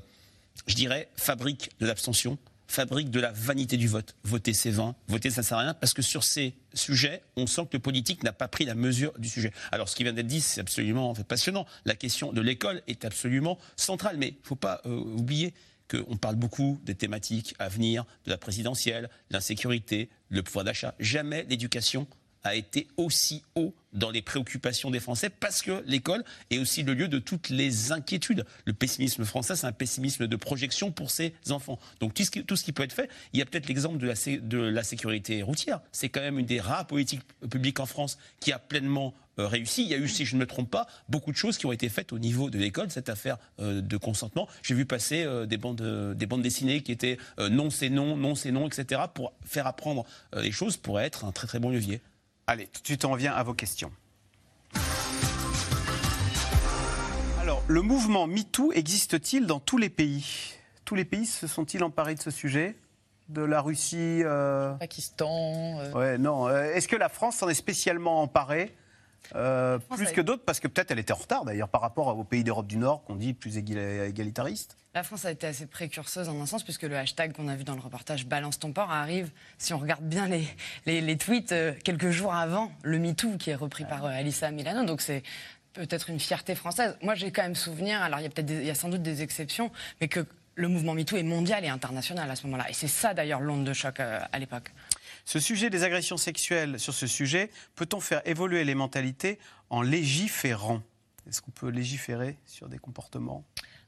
je dirais, fabrique de l'abstention, fabrique de la vanité du vote. Voter, c'est vain. Voter, ça ne sert à rien. Parce que sur ces sujets, on sent que le politique n'a pas pris la mesure du sujet. Alors, ce qui vient d'être dit, c'est absolument passionnant. La question de l'école est absolument centrale. Mais il ne faut pas euh, oublier qu'on parle beaucoup des thématiques à venir, de la présidentielle, l'insécurité, le pouvoir d'achat. Jamais l'éducation a été aussi haut dans les préoccupations des Français parce que l'école est aussi le lieu de toutes les inquiétudes. Le pessimisme français, c'est un pessimisme de projection pour ses enfants. Donc tout ce qui, peut être fait, il y a peut-être l'exemple de la, sécurité routière. C'est quand même une des rares politiques publiques en France qui a pleinement euh, réussi. Il y a eu, si je ne me trompe pas, beaucoup de choses qui ont été faites au niveau de l'école, cette affaire euh, de consentement. J'ai vu passer euh, des, bandes, des bandes dessinées qui étaient non c'est non, non c'est non, etc. pour faire apprendre les choses pourrait être un très très bon levier. Allez, tout de suite, on revient à vos questions. Alors, le mouvement MeToo existe-t-il dans tous les pays? Tous les pays se sont-ils emparés de ce sujet? De la Russie euh, Pakistan. euh, Ouais, non. Euh, Est-ce que la France s'en est spécialement emparée? Euh, plus que d'autres, parce que peut-être elle était en retard d'ailleurs par rapport aux pays d'Europe du Nord qu'on dit plus égal- égalitaristes. La France a été assez précurseuse en un sens, puisque le hashtag qu'on a vu dans le reportage Balance ton port arrive, si on regarde bien les, tweets, euh, quelques jours avant le MeToo qui est repris par euh, Alissa Milano. Donc c'est peut-être une fierté française. Moi j'ai quand même souvenir, alors il y a y a sans doute des exceptions, mais que le mouvement MeToo est mondial et international à ce moment-là. Et c'est ça d'ailleurs l'onde de choc euh, à l'époque. Ce sujet des agressions sexuelles, sur ce sujet, peut-on faire évoluer les mentalités en légiférant? Est-ce qu'on peut légiférer sur des comportements?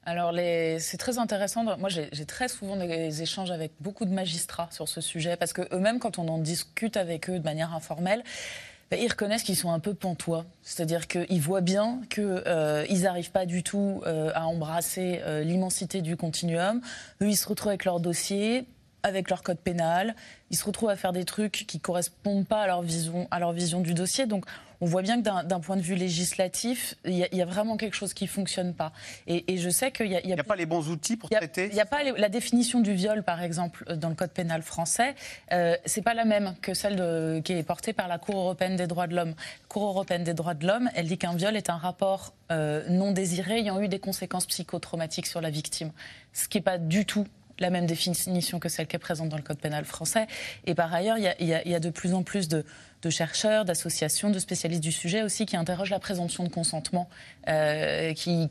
Alors, les- c'est très intéressant. Moi, j'ai très souvent des échanges avec beaucoup de magistrats sur ce sujet, parce que eux-mêmes, quand on en discute avec eux de manière informelle, ben, ils reconnaissent qu'ils sont un peu pantois. C'est-à-dire qu'ils voient bien qu'ils n'arrivent pas du tout euh, à embrasser euh, l'immensité du continuum. Eux, ils se retrouvent avec leur dossier, avec leur code pénal. Ils se retrouvent à faire des trucs qui correspondent pas à leur vision, à leur vision du dossier. Donc, on voit bien que d'un point de vue législatif, il y, a- il y a vraiment quelque chose qui fonctionne pas. Et, et je sais qu'il y a, y a pas les bons outils pour traiter. Il n'y a pas les- la définition du viol, par exemple, euh, dans le code pénal français. Euh, c'est pas la même que celle de- qui est portée par la Cour européenne des droits de l'homme. La Cour européenne des droits de l'homme, elle dit qu'un viol est un rapport euh, non désiré ayant eu des conséquences psychotraumatiques sur la victime, ce qui n'est pas du tout la même définition que celle qui est présente dans le code pénal français. Et par ailleurs, il y a, de plus en plus de, chercheurs, d'associations, de spécialistes du sujet aussi qui interrogent la présomption de consentement euh, qui,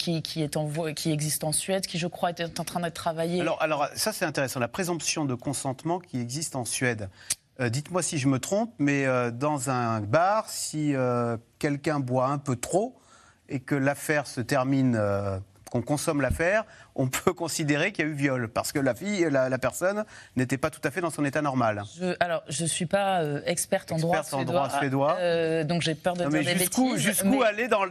existe en Suède, qui je crois est en train d'être travaillé. Alors, ça c'est intéressant, la présomption de consentement qui existe en Suède. Euh, Dites-moi si je me trompe, mais euh, dans un bar, si quelqu'un boit un peu trop et que l'affaire se termine, qu'on consomme l'affaire, on peut [laughs] considérer qu'il y a eu viol parce que la fille, la, la personne n'était pas tout à fait dans son état normal. Je, alors, je ne suis pas euh, experte en droit en suédois, droit suédois. euh, donc j'ai peur de Non, dire mais des jusqu'où bêtises. jusqu'où mais- aller dans,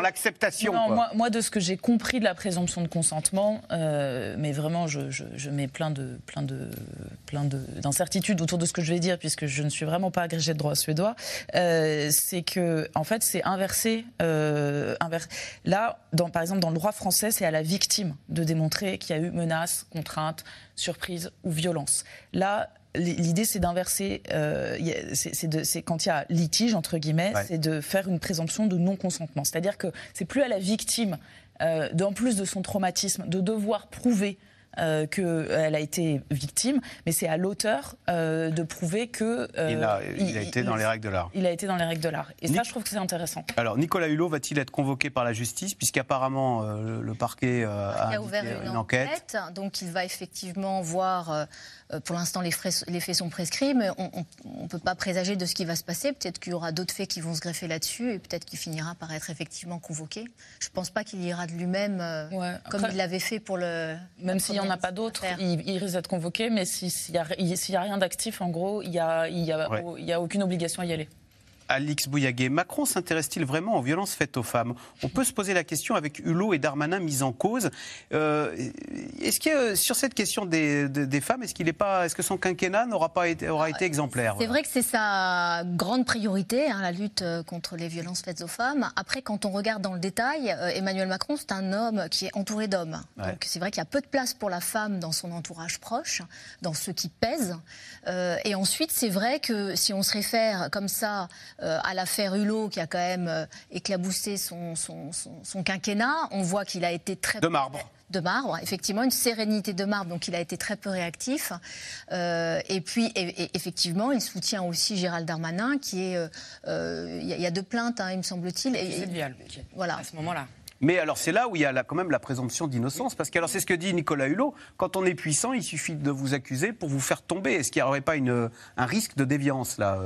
l'acceptation moi, moi, de ce que j'ai compris de la présomption de consentement, euh, mais vraiment, je, je- je mets plein de, plein de, plein de d'incertitudes autour de ce que je vais dire, puisque je ne suis vraiment pas agrégée de droit suédois. c'est que, en fait, c'est inversé. inver- Là, dans, par exemple, dans le droit français, c'est à la victime de démontrer qu'il y a eu menace, contrainte, surprise ou violence. Là, l'idée, c'est d'inverser. euh, c'est quand il y a litige entre guillemets, Ouais. c'est de faire une présomption de non consentement. C'est-à-dire que c'est plus à la victime, euh, en plus de son traumatisme, de devoir prouver. Qu'elle a été victime, mais c'est à l'auteur euh, de prouver que euh, Il a- il a été dans les règles de l'art. Il a été dans les règles de l'art. Et ça, je trouve que c'est intéressant. Alors, Nicolas Hulot va-t-il être convoqué par la justice, puisqu'apparemment euh, le, le parquet euh, a, Il a ouvert une, enquête? donc il va effectivement voir. Euh, pour l'instant, les, frais- les faits sont prescrits, mais on ne peut pas présager de ce qui va se passer. Peut-être qu'il y aura d'autres faits qui vont se greffer là-dessus, et peut-être qu'il finira par être effectivement convoqué. Je ne pense pas qu'il ira de lui-même, euh, comme Après- il l'avait fait pour le. Même s'il n'y en a pas d'autres, il, il risque d'être convoqué, mais si- s'il n'y a, y a rien d'actif, en gros, il n'y a, il y a, Ouais. il y a aucune obligation à y aller. Alix Bouillaguet, Macron s'intéresse-t-il vraiment aux violences faites aux femmes? On peut se poser la question avec Hulot et Darmanin mis en cause. Euh, est-ce que euh, sur cette question des, des- des femmes, est-ce qu'il est pas, est-ce que son quinquennat n'aura pas été, aura été exemplaire? C'est voilà vrai que c'est sa grande priorité, hein, la lutte euh, contre les violences faites aux femmes. Après, quand on regarde dans le détail, Emmanuel Macron, c'est un homme qui est entouré d'hommes. Ouais. Donc c'est vrai qu'il y a peu de place pour la femme dans son entourage proche, dans ceux qui pèsent. Euh, et ensuite, c'est vrai que si on se réfère comme ça à l'affaire Hulot, qui a quand même euh, éclaboussé son, son, son- son quinquennat, on voit qu'il a été très De marbre. de marbre, effectivement, une sérénité de marbre, donc il a été très peu réactif. Euh, et puis, et- et effectivement, il soutient aussi Gérald Darmanin, qui est. euh, euh, Il y, a- il y a deux plaintes, hein, il me semble-t-il. Et- viol, Voilà. à ce moment-là. Mais alors c'est là où il y a la- quand même la présomption d'innocence, parce que alors c'est ce que dit Nicolas Hulot. Quand on est puissant, il suffit de vous accuser pour vous faire tomber. Est-ce qu'il n'y aurait pas une, un risque de déviance là,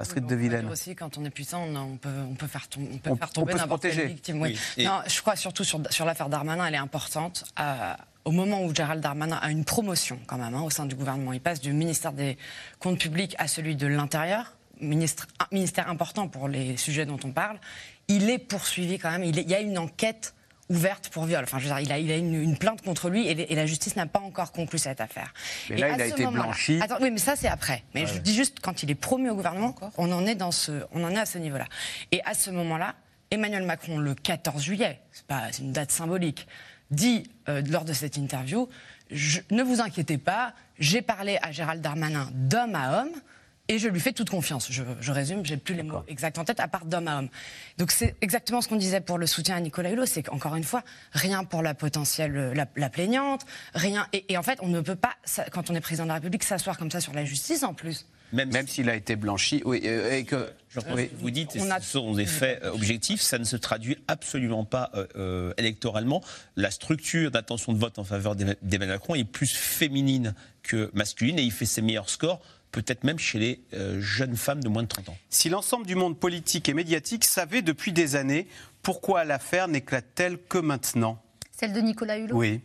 euh, Astrid de On peut dire Vilaine aussi, quand on est puissant, on, on peut, on peut faire, on peut On- faire on tomber peut se n'importe quelle protéger. victime. oui. Oui. Non, je crois surtout sur, sur l'affaire Darmanin, elle est importante. Euh, au moment où Gérald Darmanin a une promotion quand même hein, au sein du gouvernement, il passe du ministère des Comptes publics à celui de l'Intérieur, ministre, un ministère important pour les sujets dont on parle. Il est poursuivi quand même. Il, est- il y a une enquête ouverte pour viol. Enfin, je veux dire, il a, il a une, une plainte contre lui et, les- et la justice n'a pas encore conclu cette affaire. Mais Et là, à il a été blanchi. Attends, oui, mais ça c'est après. Mais Ouais, je dis juste quand il est promu au gouvernement, on en est dans ce, on en est à ce niveau-là. Et à ce moment-là, Emmanuel Macron, le 14 juillet, c'est pas, c'est une date symbolique, dit euh, lors de cette interview, je- ne vous inquiétez pas, j'ai parlé à Gérald Darmanin d'homme à homme. Et je lui fais toute confiance. Je, je résume, j'ai plus les mots exacts en tête, à part d'homme à homme. Donc c'est exactement ce qu'on disait pour le soutien à Nicolas Hulot, c'est qu'encore une fois, rien pour la potentielle, euh, la, la plaignante, rien. Et, et en fait, on ne peut pas, ça- quand on est président de la République, s'asseoir comme ça sur la justice en plus. Même, s'il a été blanchi, oui, euh, et que oui. Vous dites, On ce a- sont des faits euh, objectifs, ça ne se traduit absolument pas euh, euh, électoralement. La structure d'intention de vote en faveur d'Emma- d'Emmanuel Macron est plus féminine que masculine et il fait ses meilleurs scores, peut-être même chez les euh, jeunes femmes de moins de 30 ans. Si l'ensemble du monde politique et médiatique savait depuis des années pourquoi l'affaire n'éclate-t-elle que maintenant? Celle de Nicolas Hulot? Oui.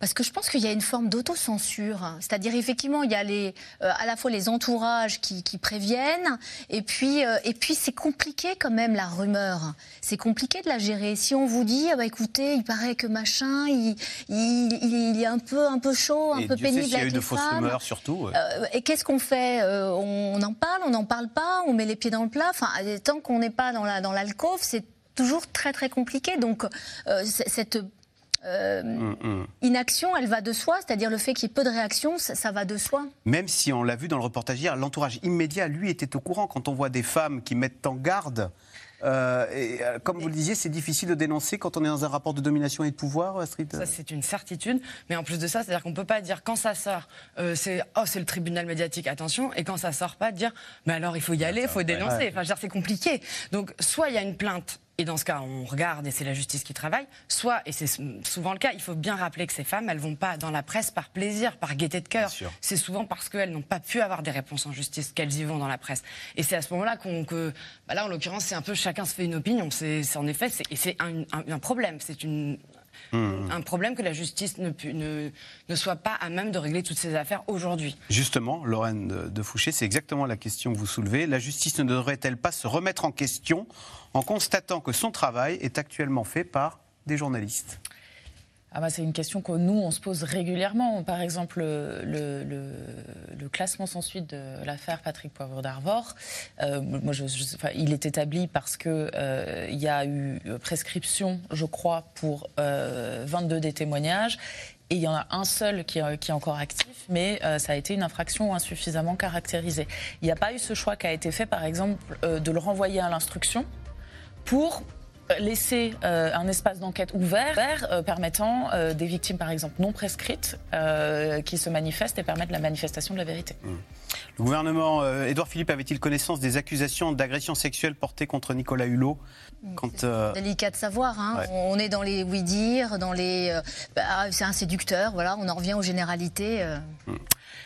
Parce que je pense qu'il y a une forme d'autocensure. C'est-à-dire, effectivement, il y a les, euh, à la fois les entourages qui, qui préviennent, et puis, euh, et puis c'est compliqué quand même la rumeur. C'est compliqué de la gérer. Si on vous dit, ah bah, écoutez, il paraît que machin, il, il, il- il est un peu, un peu chaud, un Et peu Dieu sait pénible s'il y a eu de fausses rumeurs, surtout. ouais. Euh, et qu'est-ce qu'on fait On en parle, on n'en parle pas, on met les pieds dans le plat. Enfin, tant qu'on n'est pas dans la dans l'alcôve, c'est toujours très très compliqué. Donc euh, cette euh, inaction, elle va de soi, c'est-à-dire le fait qu'il y ait peu de réactions, ça, ça va de soi. Même si on l'a vu dans le reportage hier, l'entourage immédiat, lui, était au courant. Quand on voit des femmes qui mettent en garde, euh, et, euh, comme vous le disiez, c'est difficile de dénoncer quand on est dans un rapport de domination et de pouvoir, Astrid Ça, c'est une certitude. Mais en plus de ça, c'est-à-dire qu'on ne peut pas dire quand ça sort, euh, c'est oh, c'est le tribunal médiatique, attention, et quand ça sort pas, dire mais alors il faut y aller, il faut dénoncer. Ouais. Enfin, je veux dire, c'est compliqué. Donc, soit il y a une plainte. Et dans ce cas, on regarde et c'est la justice qui travaille. Soit, et c'est souvent le cas, il faut bien rappeler que ces femmes, elles vont pas dans la presse par plaisir, par gaieté de cœur. C'est souvent parce qu'elles n'ont pas pu avoir des réponses en justice qu'elles y vont dans la presse. Et c'est à ce moment-là qu'on, que, bah là, en l'occurrence, c'est un peu chacun se fait une opinion. C'est en effet, c'est- et c'est un, un- un problème. C'est une un problème que la justice ne, pu- ne, ne soit pas à même de régler toutes ces affaires aujourd'hui. Justement, Lorraine de, de Fouché, c'est exactement la question que vous soulevez. La justice ne devrait-elle pas se remettre en question en constatant que son travail est actuellement fait par des journalistes Ah bah, c'est une question que nous, on se pose régulièrement. Par exemple, le, le- classement sans suite de l'affaire Patrick Poivre d'Arvor, euh, moi, il est établi parce qu'il y a eu prescription, je crois, pour euh, 22 des témoignages. Et il y en a un seul qui, est- encore actif, mais euh, ça a été une infraction insuffisamment caractérisée. Il n'y a pas eu ce choix qui a été fait, par exemple, euh, de le renvoyer à l'instruction pour laisser euh, un espace d'enquête ouvert euh, permettant euh, des victimes, par exemple, non prescrites, euh, qui se manifestent et permettent la manifestation de la vérité. Le gouvernement, euh, Édouard Philippe, avait-il connaissance des accusations d'agression sexuelle portées contre Nicolas Hulot quand, euh, Délicat de savoir. hein. Ouais. On est dans les oui-dire, dans les. euh, bah, c'est un séducteur, voilà, on en revient aux généralités. euh.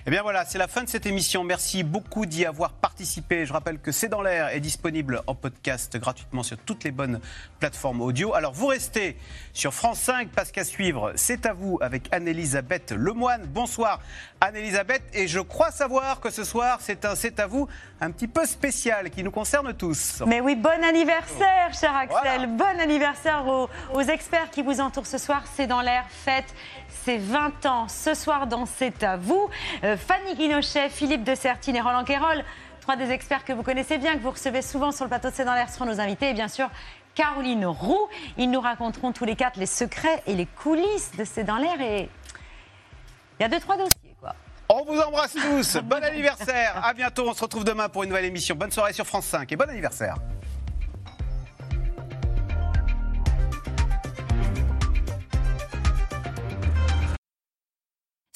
Eh bien voilà, c'est la fin de cette émission. Merci beaucoup d'y avoir participé. Je rappelle que C'est dans l'air est disponible en podcast gratuitement sur toutes les bonnes plateformes audio. Alors vous restez sur France 5 parce qu'à suivre, c'est à vous avec Anne-Elisabeth Lemoine. Bonsoir Anne-Elisabeth et je crois savoir que ce soir c'est un c'est à vous un petit peu spécial qui nous concerne tous. Mais oui, bon anniversaire, cher Axel. Bon anniversaire aux, aux experts qui vous entourent ce soir. C'est dans l'air, fête ses 20 ans. Ce soir, dans C'est à vous, Euh, Fanny Guinochet, Philippe de Sertine et Roland Quérol, trois des experts que vous connaissez bien, que vous recevez souvent sur le plateau de C'est dans l'air, seront nos invités. Et bien sûr, Caroline Roux. Ils nous raconteront tous les quatre les secrets et les coulisses de C'est dans l'air. Et il y a deux, trois dossiers, quoi. On vous embrasse tous. Bon anniversaire. À bientôt. On se retrouve demain pour une nouvelle émission. Bonne soirée sur France 5 et bon anniversaire.